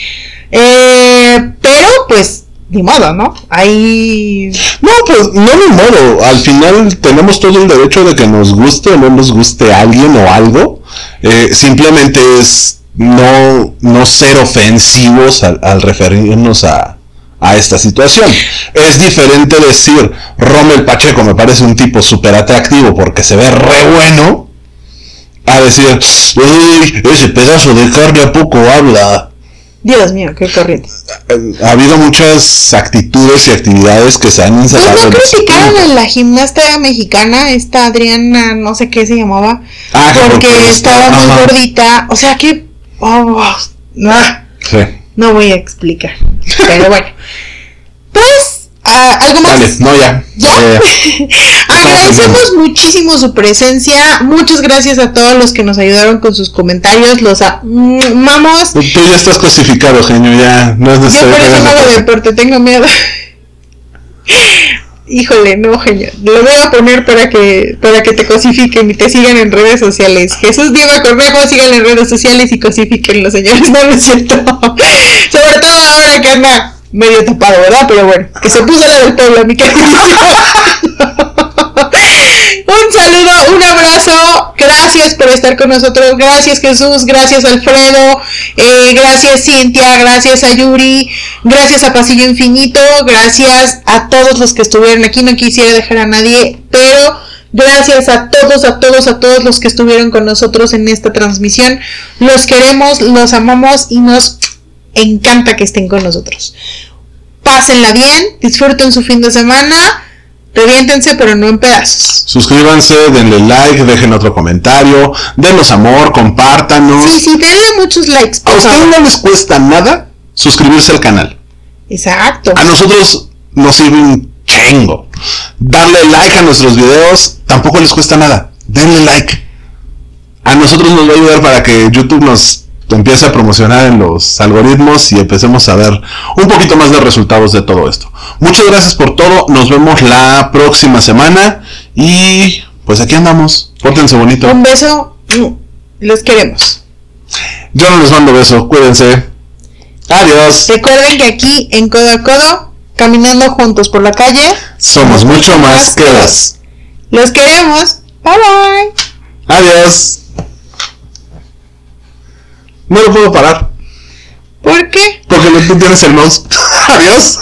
Eh, pero, pues, ni modo, ¿no? Ahí. No, pues no ni modo. Al final tenemos todo el derecho de que nos guste o no nos guste alguien o algo. Eh, simplemente es no, no ser ofensivos al, referirnos a, a esta situación. Es diferente decir, Rommel Pacheco me parece un tipo súper atractivo porque se ve re bueno, a decir, "Uy, ese pedazo de carne a poco habla. Dios mío, qué corriente. Ha habido muchas actitudes y actividades que se han Pues encerrado. no en ese criticaron a la gimnasta mexicana, esta Adriana, no sé qué se llamaba, Ah, que porque estaba muy ajá. gordita. O sea que. oh, Sí. no voy a explicar. Pero bueno. Pues, ah, ¿algo más? Dale, no ya. ¿Ya? Ya, ya. Agradecemos muchísimo su presencia. Muchas gracias a todos los que nos ayudaron con sus comentarios. Los amamos. Tú ya estás clasificado, genio, ya no es Yo necesario por que eso no hago deporte. tengo miedo. Híjole, no, genio. Lo voy a poner para que para que te cosifiquen y te sigan en redes sociales. Jesús Diego Cornejo, sigan en redes sociales y cosifiquen los señores. No, no es cierto. Sobre todo ahora que anda medio tapado, ¿verdad? Pero bueno, que se puso la del pueblo, mi querido. Un saludo, un abrazo, gracias por estar con nosotros, gracias Jesús, gracias Alfredo, eh, gracias Cintia, gracias a Yuri, gracias a Pasillo Infinito, gracias a todos los que estuvieron aquí, no quisiera dejar a nadie, pero gracias a todos, a todos, a todos los que estuvieron con nosotros en esta transmisión, los queremos, los amamos y nos encanta que estén con nosotros. Pásenla bien, disfruten su fin de semana, reviéntense pero no en pedazos. Suscríbanse, denle like, dejen otro comentario, denos amor, compártanos. Sí, sí, denle muchos likes, A ustedes no les cuesta nada suscribirse al canal. Exacto. A nosotros nos sirve un chingo. Darle like a nuestros videos tampoco les cuesta nada. Denle like. A nosotros nos va a ayudar para que YouTube nos empiece a promocionar en los algoritmos y empecemos a ver un poquito más de resultados de todo esto. Muchas gracias por todo. Nos vemos la próxima semana y pues aquí andamos. Pórtense bonito. Un beso. mm, Los queremos. Yo no les mando besos. Cuídense. Adiós. Recuerden que aquí en Codo a Codo, caminando juntos por la calle, Somos mucho más que dos. los queremos. Bye bye. Adiós. No lo puedo parar. ¿Por qué? Porque tú tienes el mouse. Adiós.